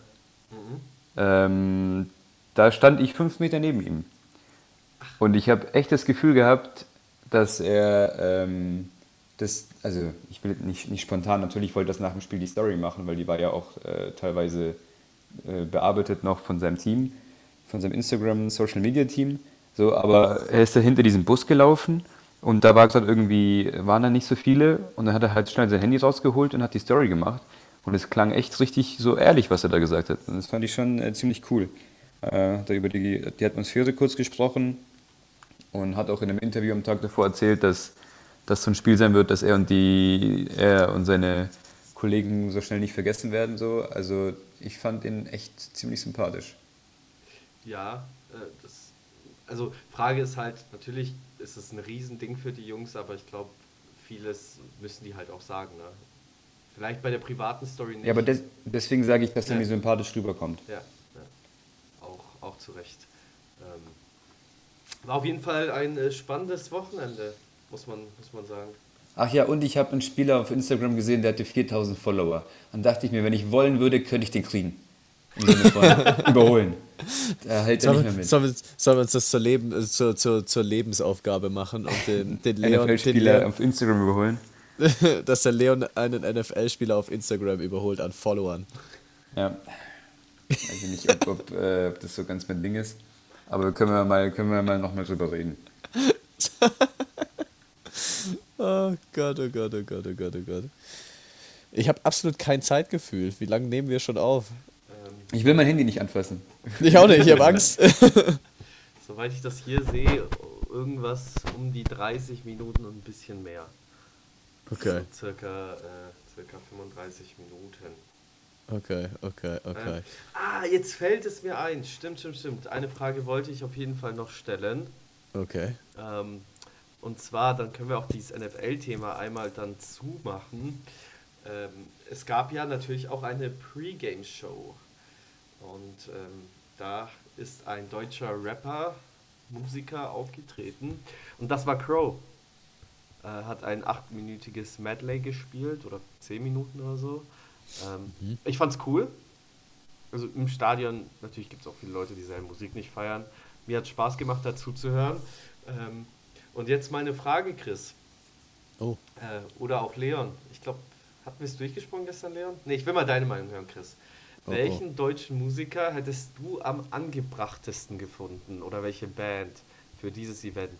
Ähm, da stand ich fünf Meter neben ihm. Und ich habe echt das Gefühl gehabt, dass er ähm, das, also ich will nicht, nicht spontan, natürlich wollte das nach dem Spiel die Story machen, weil die war ja auch äh, teilweise äh, bearbeitet noch von seinem Team, von seinem Instagram Social Media Team. So, aber er ist da hinter diesem Bus gelaufen und da war gerade irgendwie, waren da nicht so viele und dann hat er halt schnell sein Handy rausgeholt und hat die Story gemacht. Und es klang echt richtig so ehrlich, was er da gesagt hat. Und das fand ich schon äh, ziemlich cool. Äh, hat er über die, die Atmosphäre kurz gesprochen und hat auch in einem Interview am Tag davor erzählt, dass das so ein Spiel sein wird, dass er und die, er und seine Kollegen so schnell nicht vergessen werden. So. Also ich fand ihn echt ziemlich sympathisch. Ja, äh, das, also Frage ist halt, natürlich ist es ein Riesending für die Jungs, aber ich glaube, vieles müssen die halt auch sagen. Ne? Vielleicht bei der privaten Story nicht. Ja, aber des, deswegen sage ich, dass er Ja. mir sympathisch rüberkommt. Ja, ja. Auch, auch zu Recht. Ähm, war auf jeden Fall ein äh, spannendes Wochenende, muss man, muss man sagen. Ach ja, und ich habe einen Spieler auf Instagram gesehen, der hatte 4000 Follower. Dann dachte ich mir, wenn ich wollen würde, könnte ich den kriegen. *laughs* Überholen. Da hält er nicht Sollen mehr wir, mit. sollen, wir, sollen wir uns das zur, Leben, äh, zur, zur, zur Lebensaufgabe machen und den, den *laughs* Leon, den Leon auf Instagram überholen. *laughs* dass der Leon einen NFL-Spieler auf Instagram überholt an Followern. Ja. Weiß ich nicht, ob, ob, äh, ob das so ganz mein Ding ist. Aber können wir mal, können wir mal nochmal drüber reden. *laughs* Oh Gott, oh Gott, oh Gott, oh Gott, oh Gott. Ich habe absolut kein Zeitgefühl. Wie lange nehmen wir schon auf? Ich will mein Handy nicht anfassen. Ich auch nicht, ich habe Angst. *laughs* soweit ich das hier sehe, irgendwas um die 30 Minuten und ein bisschen mehr. Okay. So circa, äh, circa 35 Minuten. Okay, okay, okay. Ähm, ah, jetzt fällt es mir ein. Stimmt, stimmt, stimmt. Eine Frage wollte ich auf jeden Fall noch stellen. Okay. Ähm, und zwar, dann können wir auch dieses NFL-Thema einmal dann zumachen. Ähm, es gab ja natürlich auch eine Pre-Game-Show. Und ähm, da ist ein deutscher Rapper, Musiker aufgetreten. Und das war Crow. Er hat ein achtminütiges Medley gespielt oder zehn Minuten oder so. Ähm, Mhm. Ich fand's cool. Also im Stadion, natürlich gibt es auch viele Leute, die seine Musik nicht feiern. Mir hat Spaß gemacht, dazu zu hören. Ähm, und jetzt meine Frage, Chris. Oh. Äh, oder auch Leon. Ich glaube, hatten wir es durchgesprochen gestern, Leon? Ne, ich will mal deine Meinung hören, Chris. Oh, Welchen deutschen Musiker hättest du am angebrachtesten gefunden? Oder welche Band für dieses Event?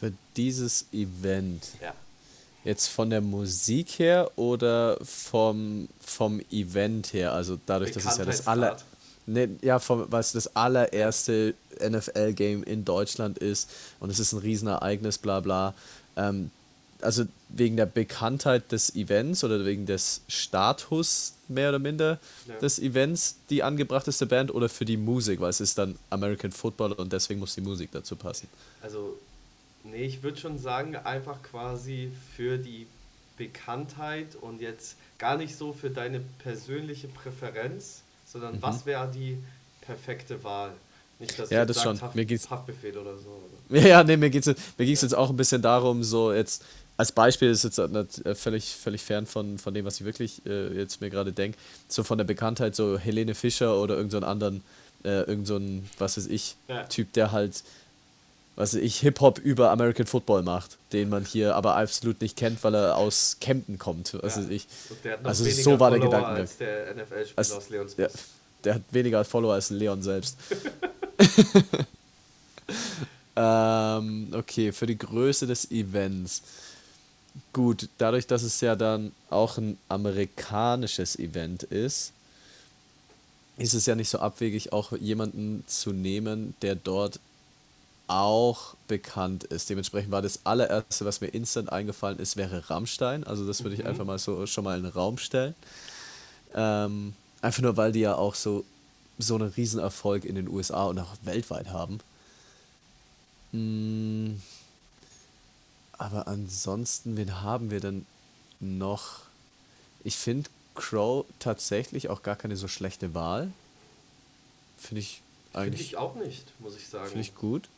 Für dieses Event. Ja. Jetzt von der Musik her oder vom, vom Event her? Also dadurch, dass es ja das aller, Bekanntheitsgrad. ne, ja, vom, weil es das allererste NFL-Game in Deutschland ist und es ist ein Riesenereignis, bla bla. Ähm, also wegen der Bekanntheit des Events oder wegen des Status mehr oder minder Ja. des Events die angebrachteste Band oder für die Musik, weil es ist dann American Football und deswegen muss die Musik dazu passen. Also, nee, ich würde schon sagen, einfach quasi für die Bekanntheit und jetzt gar nicht so für deine persönliche Präferenz, sondern was wäre die perfekte Wahl? Nicht, dass Mhm. Ja, du das sagst, schon. Haft, Mir geht's- Haftbefehl oder so. *laughs* Ja, ja, nee, mir geht's, jetzt- mir ging's jetzt auch ein bisschen darum, so jetzt, als Beispiel ist jetzt äh, völlig, völlig fern von, von dem, was ich wirklich äh, jetzt mir gerade denke, so von der Bekanntheit, so Helene Fischer oder irgend so anderen, äh, irgend so was weiß ich, Ja. Typ, der halt, was ich, Hip-Hop über American Football macht, den man hier aber absolut nicht kennt, weil er aus Kempten kommt, Ja. weiß ich. Also weniger so war der Follower Gedankengang. als der NFL-Spieler Als- aus Leons Der, der hat weniger Follower als Leon selbst. *laughs* *laughs* ähm, okay, für die Größe des Events. Gut, dadurch, dass es ja dann auch ein amerikanisches Event ist, ist es ja nicht so abwegig, auch jemanden zu nehmen, der dort auch bekannt ist. Dementsprechend war das allererste, was mir instant eingefallen ist, wäre Rammstein. Also das würde ich Mhm. einfach mal so schon mal in den Raum stellen. Ähm, einfach nur, weil die ja auch so, so einen Riesenerfolg in den USA und auch weltweit haben. Mm, aber ansonsten, wen haben wir denn noch? Ich finde Crow tatsächlich auch gar keine so schlechte Wahl. Finde ich Finde eigentlich ich auch nicht, muss ich sagen. Finde ich gut.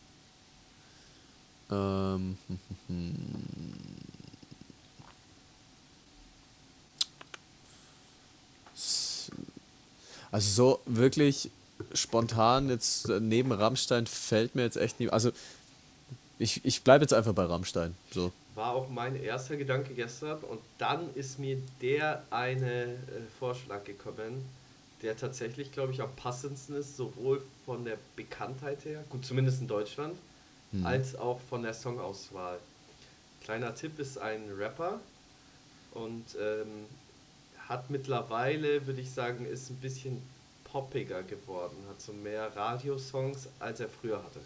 Ähm, hm, hm, hm. Also so wirklich spontan jetzt neben Rammstein fällt mir jetzt echt nie. Also ich, ich bleibe jetzt einfach bei Rammstein. So. War auch mein erster Gedanke gestern und dann ist mir der eine äh, Vorschlag gekommen, der tatsächlich, glaube ich, am passendsten ist, sowohl von der Bekanntheit her, gut, zumindest in Deutschland, Hm. als auch von der Songauswahl. Kleiner Tipp ist ein Rapper und ähm, hat mittlerweile, würde ich sagen, ist ein bisschen poppiger geworden, hat so mehr Radiosongs, als er früher hatte.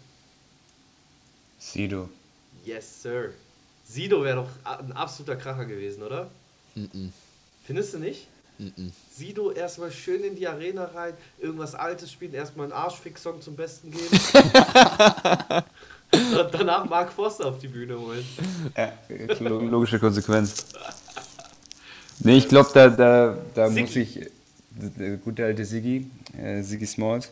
Sido. Yes, sir. Sido wäre doch ein absoluter Kracher gewesen, oder? Mm-mm, Findest du nicht? mm-mm. Sido erstmal schön in die Arena rein, irgendwas Altes spielen, erstmal einen Arschfix-Song zum Besten geben. *laughs* Und danach Mark Forster auf die Bühne holen. Ja, lo- logische Konsequenz. Nee, ich glaube, da, da, da Siggi. muss ich, der gute alte Siggi, äh, Siggi Smalls,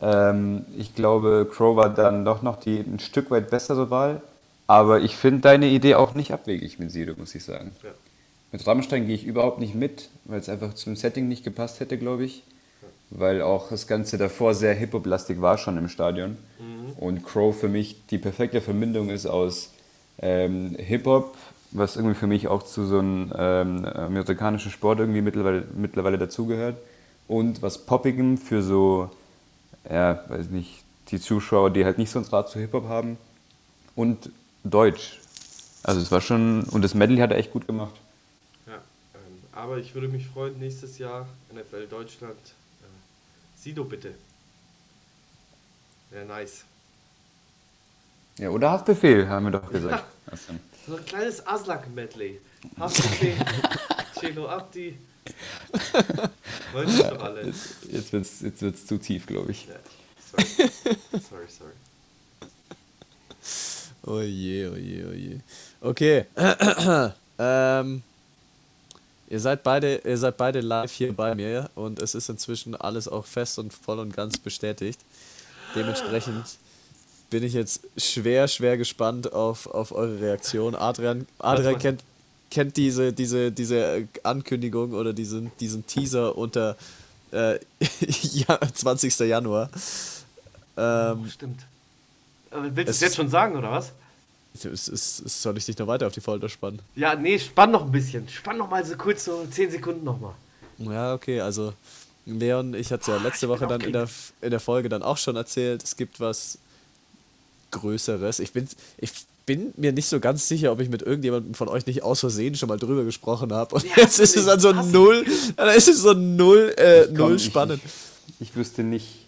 ähm, ich glaube, Crow war dann doch noch die ein Stück weit bessere Wahl, aber ich finde deine Idee auch nicht abwegig mit Sido, muss ich sagen. Ja. Mit Rammstein gehe ich überhaupt nicht mit, weil es einfach zum Setting nicht gepasst hätte, glaube ich. Weil auch das Ganze davor sehr Hip-Hop-lastig war schon im Stadion. Und Crow für mich die perfekte Verbindung ist aus ähm, Hip-Hop, was irgendwie für mich auch zu so einem ähm, amerikanischen Sport irgendwie mittlerweile, mittlerweile dazugehört. Und was Poppigem für so, ja, weiß nicht, die Zuschauer, die halt nicht so ein Draht zu Hip-Hop haben. Und Deutsch. Also es war schon, und das Medley hat er echt gut gemacht. Ja, ähm, aber ich würde mich freuen, nächstes Jahr NFL Deutschland. Sido bitte. Wäre nice. Ja, oder Haftbefehl, haben wir doch gesagt. *laughs* So ein kleines Aslak-Medley. Haftbefehl, *laughs* Cello Abdi. *laughs* Wollen doch alle. Jetzt wird's, jetzt wird's zu tief, glaube ich. Ja, sorry. Sorry, sorry. Oh je, oh je, oh je. Okay. *clears throat* ähm, ihr seid beide, ihr seid beide live hier bei mir und es ist inzwischen alles auch fest und voll und ganz bestätigt. Dementsprechend bin ich jetzt schwer, schwer gespannt auf, auf eure Reaktion. Adrian, Adrian kennt, kennt diese, diese, diese Ankündigung oder diesen, diesen Teaser unter äh, *laughs* ja, 20. Januar. Ähm, Oh, stimmt. Aber willst du Es jetzt schon sagen, oder was? Es, es, es, soll ich dich noch weiter auf die Folter spannen? Ja, nee, spann noch ein bisschen. Spann noch mal so kurz, so 10 Sekunden noch mal. Ja, okay, also Leon, ich hatte es ja letzte ich bin Woche dann in der, in der Folge dann auch schon erzählt, es gibt was Größeres. Ich bin, ich bin mir nicht so ganz sicher, ob ich mit irgendjemandem von euch nicht aus Versehen schon mal drüber gesprochen habe. Und Ja, jetzt ist es dann so du null, dann *laughs* ist es so null, äh, null ich- spannend. Ich, ich wüsste nicht.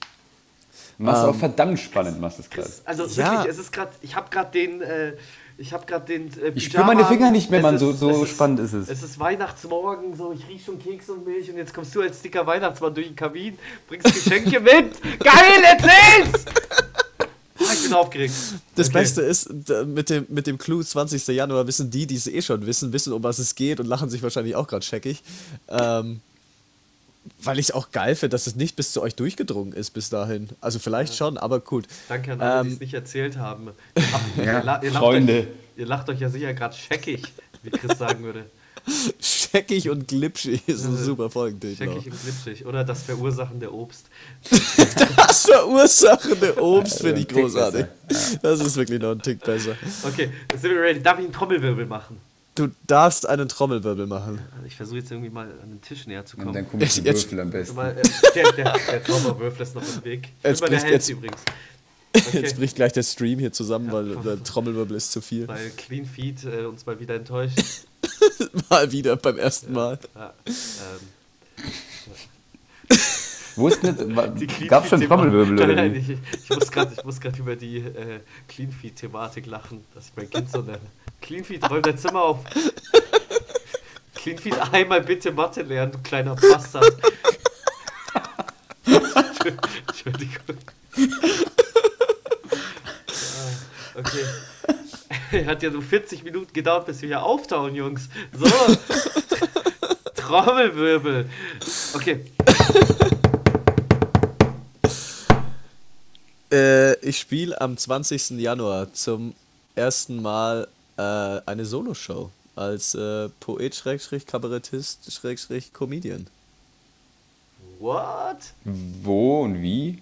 Machst Ähm, auch verdammt spannend, machst du es gerade. Also Ja. wirklich, es ist gerade, ich habe gerade den, äh, ich habe gerade den. Äh, Ich spür meine Finger nicht mehr, Mann, so- so es spannend ist es. Es ist Weihnachtsmorgen, so ich riech schon Keks und Milch und jetzt kommst du als dicker Weihnachtsmann durch den Kamin, bringst Geschenke *laughs* mit. Geil, erzähl's! Ah, ich bin aufgeregt. Das Okay. Beste ist, mit dem, mit dem Clou 20. Januar wissen die, die es eh schon wissen, wissen, um was es geht und lachen sich wahrscheinlich auch gerade scheckig. Ähm, weil ich es auch geil finde, dass es nicht bis zu euch durchgedrungen ist bis dahin. Also vielleicht schon, aber gut. Danke an alle, die Ähm, es nicht erzählt haben. Ihr, habt, *laughs* Ja, ihr, ihr, lacht Freunde. Euch, ihr lacht euch ja sicher gerade scheckig, wie Chris sagen würde. *laughs* Scheckig und glitschig ist ein Äh, super Folgentitel. Scheckig und glitschig. Oder das verursachende Obst. *laughs* Das verursachende Obst finde ich großartig. Das ist wirklich noch ein Tick besser. Okay, sind wir ready? Darf ich einen Trommelwirbel machen? Du darfst einen Trommelwirbel machen. Ich versuche jetzt irgendwie mal an den Tisch näher zu Und kommen. dann komische Jetzt- Würfel am besten. Aber, äh, der, der, der Zauberwürfel ist noch im Weg. Jetzt Über der bricht Hälfte jetzt- übrigens. *laughs* Jetzt Okay, bricht gleich der Stream hier zusammen, weil der Trommelwirbel ist zu viel. weil Clean Feed äh, uns mal wieder enttäuscht. *laughs* Mal wieder beim ersten Mal. Ja, ähm, Wo ist denn, gab schon Trommelwirbel Nein, oder nein, ich, ich muss gerade über die äh, Clean Feed-Thematik lachen, dass ich mein Kind so nenne. Clean Feed, räum dein Zimmer auf. Clean Feed, einmal bitte Mathe lernen, du kleiner Bastard. Entschuldigung. Ah, Okay. Hat ja so 40 Minuten gedauert, bis wir hier auftauen, Jungs. So. Trommelwirbel. Okay. Äh, ich spiele am 20. Januar zum ersten Mal äh, eine Soloshow als äh, Poet, Schrägstrich, Kabarettist, Schrägstrich, Comedian. What? Wo und wie?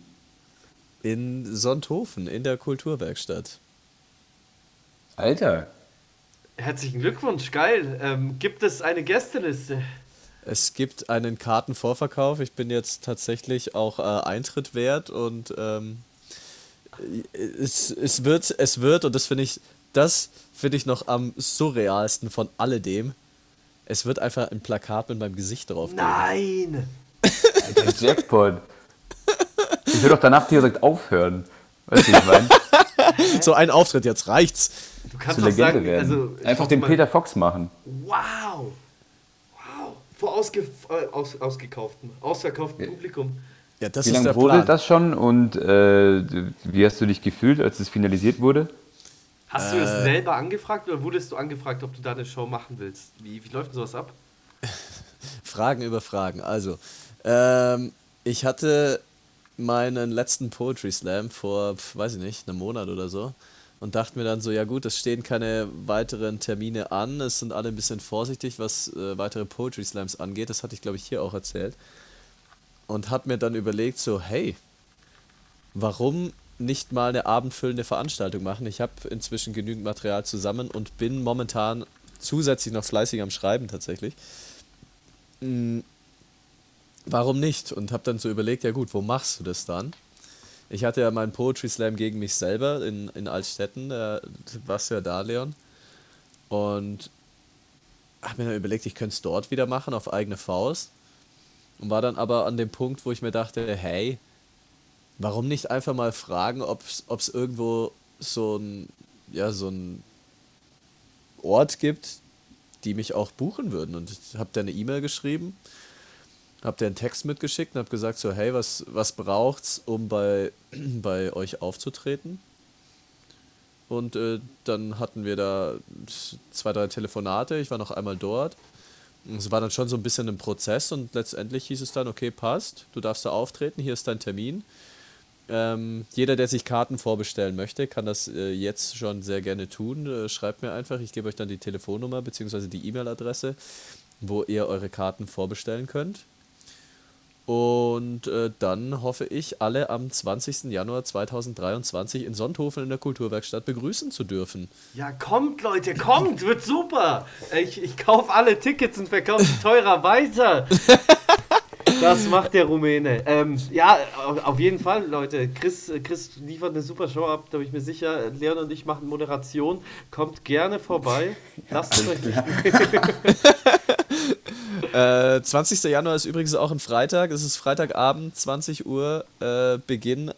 In Sonthofen, in der Kulturwerkstatt. Alter. Herzlichen Glückwunsch, geil. Ähm, gibt es eine Gästeliste? Es gibt einen Kartenvorverkauf. Ich bin jetzt tatsächlich auch äh, Eintritt wert und ähm, es, es wird, es wird, und das finde ich, das finde ich noch am surrealsten von alledem. Es wird einfach ein Plakat mit meinem Gesicht drauf geben. Nein! Alter, Jackpot. Ich würde doch danach direkt aufhören. Weißt du, wie ich meine? So ein Auftritt, jetzt reicht's. Du kannst Zur doch Legende sagen, werden. also. Einfach den mal- Peter Fox machen. Wow! Wow! Vor ausge äh, aus ausgekauftem, ausverkauftem Publikum. Ja, das Wie lange wurde Plan. das schon und äh, wie hast du dich gefühlt, als es finalisiert wurde? Hast du Äh. es selber angefragt oder wurdest du angefragt, ob du da eine Show machen willst? Wie, wie läuft denn sowas ab? *laughs* Fragen über Fragen. Also, ähm, ich hatte meinen letzten Poetry Slam vor, weiß ich nicht, einem Monat oder so. Und dachte mir dann so, ja gut, es stehen keine weiteren Termine an. Es sind alle ein bisschen vorsichtig, was äh, weitere Poetry Slams angeht. Das hatte ich, glaube ich, hier auch erzählt. Und hat mir dann überlegt, so, hey, warum nicht mal eine abendfüllende Veranstaltung machen? Ich habe inzwischen genügend Material zusammen und bin momentan zusätzlich noch fleißig am Schreiben tatsächlich. Mm, Warum nicht? Und habe dann so überlegt, ja gut, wo machst du das dann? Ich hatte ja meinen Poetry Slam gegen mich selber in, in Altstetten, da warst du ja da, Leon. Und habe mir dann überlegt, ich könnte es dort wieder machen, auf eigene Faust. Und war dann aber an dem Punkt, wo ich mir dachte, hey, warum nicht einfach mal fragen, ob es irgendwo so ein, ja, so ein Ort gibt, die mich auch buchen würden. Und ich habe da eine E-Mail geschrieben, habe dir einen Text mitgeschickt und habe gesagt so, hey, was, was braucht's, um bei, *clears throat* bei euch aufzutreten? Und äh, dann hatten wir da zwei, drei Telefonate. Ich war noch einmal dort. Es war dann schon so ein bisschen ein Prozess und letztendlich hieß es dann, okay, passt, du darfst da auftreten, hier ist dein Termin. Ähm, jeder, der sich Karten vorbestellen möchte, kann das äh, jetzt schon sehr gerne tun. Äh, schreibt mir einfach, ich gebe euch dann die Telefonnummer bzw. die E-Mail-Adresse, wo ihr eure Karten vorbestellen könnt. Und äh, dann hoffe ich, alle am 20. Januar 2023 in Sonthofen in der Kulturwerkstatt begrüßen zu dürfen. Ja, kommt, Leute, kommt, wird super. Ich, ich kaufe alle Tickets und verkaufe sie teurer weiter. Das macht der Rumäne. Ähm, ja, au- auf jeden Fall, Leute. Chris, Chris liefert eine super Show ab, da bin ich mir sicher. Leon und ich machen Moderation. Kommt gerne vorbei. Lasst es euch nicht. *laughs* *laughs* Äh, 20. Januar ist übrigens auch ein Freitag. Es ist Freitagabend, 20 Uhr, äh, Beginn.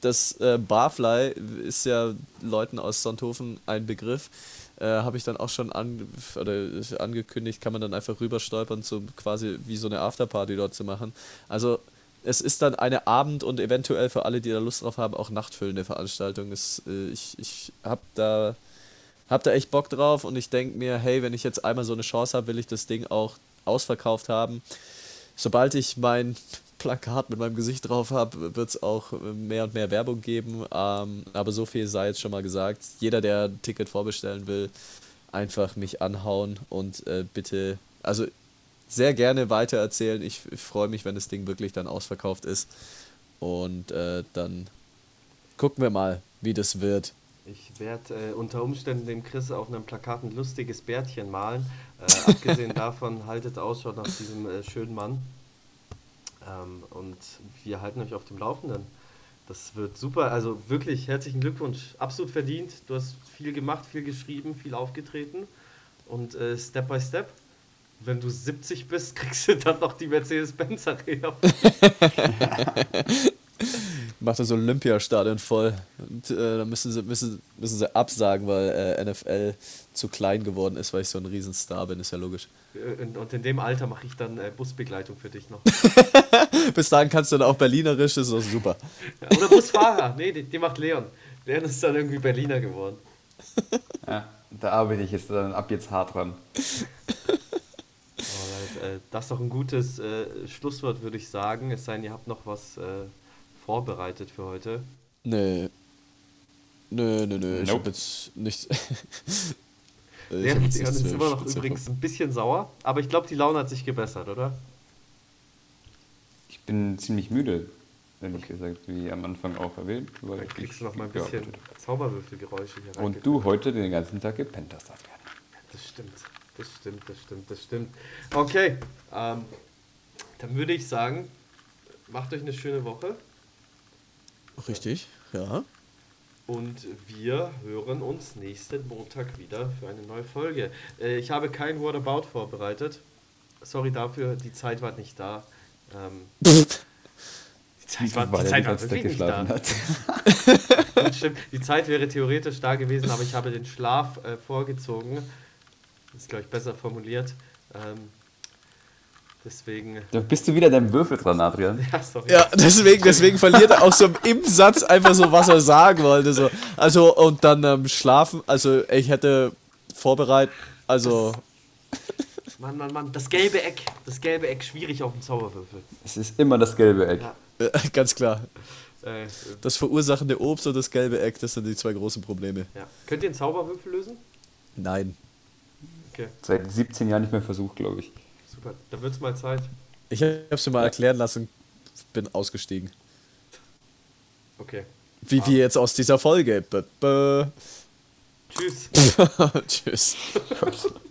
Das äh, Barfly ist ja Leuten aus Sonthofen ein Begriff. Äh, Habe ich dann auch schon an, angekündigt, kann man dann einfach rüberstolpern, so quasi wie so eine Afterparty dort zu machen. Also es ist dann eine Abend- und eventuell für alle, die da Lust drauf haben, auch nachtfüllende Veranstaltung. Es, äh, ich ich habe da hab da echt Bock drauf und ich denke mir, hey, wenn ich jetzt einmal so eine Chance habe, will ich das Ding auch ausverkauft haben. Sobald ich mein *laughs* Plakat mit meinem Gesicht drauf habe, wird es auch mehr und mehr Werbung geben. Ähm, aber so viel sei jetzt schon mal gesagt. Jeder, der ein Ticket vorbestellen will, einfach mich anhauen und äh, bitte, also sehr gerne weitererzählen. Ich, ich freue mich, wenn das Ding wirklich dann ausverkauft ist. Und äh, dann gucken wir mal, wie das wird. Ich werde äh, unter Umständen dem Chris auf einem Plakat ein lustiges Bärtchen malen. Äh, abgesehen *laughs* davon, haltet Ausschau nach diesem äh, schönen Mann. Ähm, und wir halten euch auf dem Laufenden. Das wird super. Also wirklich herzlichen Glückwunsch. Absolut verdient. Du hast viel gemacht, viel geschrieben, viel aufgetreten. Und äh, Step by Step, wenn du 70 bist, *laughs* kriegst du dann noch die Mercedes-Benz Arena. *laughs* Macht das Olympiastadion voll. Und äh, dann müssen sie, müssen, müssen sie absagen, weil äh, NFL zu klein geworden ist, weil ich so ein Riesenstar bin, ist ja logisch. Äh, Und und in dem Alter mache ich dann äh, Busbegleitung für dich noch. *laughs* Bis dahin kannst du dann auch Berlinerisch, das ist auch super. Ja, Oder Busfahrer. Nee, die, die macht Leon. Leon ist dann irgendwie Berliner geworden. *laughs* Ja, da arbeite ich jetzt dann ab jetzt hart dran. Alright, äh, das ist doch ein gutes äh, Schlusswort, würde ich sagen. Es sei denn, ihr habt noch was äh, vorbereitet für heute. Nö. Nö, nö, nö. Ich Nope. hab jetzt nicht. *laughs* Ich hab Leon, nichts ist immer noch speziell übrigens ein bisschen sauer, aber ich glaube, die Laune hat sich gebessert, oder? Ich bin ziemlich müde, ehrlich gesagt, wie am Anfang auch erwähnt. Weil Dann kriegst ich du noch mal ein bisschen Zauberwürfelgeräusche hier habe. Und du heute den ganzen Tag gepennt hast, Adrian. Das stimmt, das stimmt, das stimmt, das stimmt. Okay, ähm, dann würde ich sagen, macht euch eine schöne Woche Richtig, ja. und wir hören uns nächsten Montag wieder für eine neue Folge. Äh, ich habe kein Whatabout vorbereitet. Sorry dafür, die Zeit war nicht da. Ähm, *laughs* die Zeit war, Weil die Zeit war wirklich nicht da. *laughs* stimmt. Die Zeit wäre theoretisch da gewesen, aber ich habe den Schlaf äh, vorgezogen. Das ist, glaube ich, besser formuliert. Ähm, deswegen. Da bist du wieder deinem Würfel dran, Adrian. *laughs* Ja, sorry. Ja, deswegen, deswegen verliert er auch so im Satz einfach so, was er sagen wollte. So. Also, und dann ähm, schlafen, also ich hätte vorbereitet, also. Mann, Mann, Mann. Das gelbe Eck. Das gelbe Eck schwierig auf dem Zauberwürfel. Es ist immer das gelbe Eck. Ja. Äh, Ganz klar. Äh, Das verursachende Obst und das gelbe Eck, das sind die zwei großen Probleme. ja. Könnt ihr einen Zauberwürfel lösen? Nein. Okay, Seit 17 Jahren nicht mehr versucht, glaube ich. Super. Dann wird es mal Zeit. Ich hab's mir mal erklären lassen, bin ausgestiegen. Okay. Wie wir jetzt aus dieser Folge. Bö, bö. Tschüss. *laughs* Tschüss. *laughs*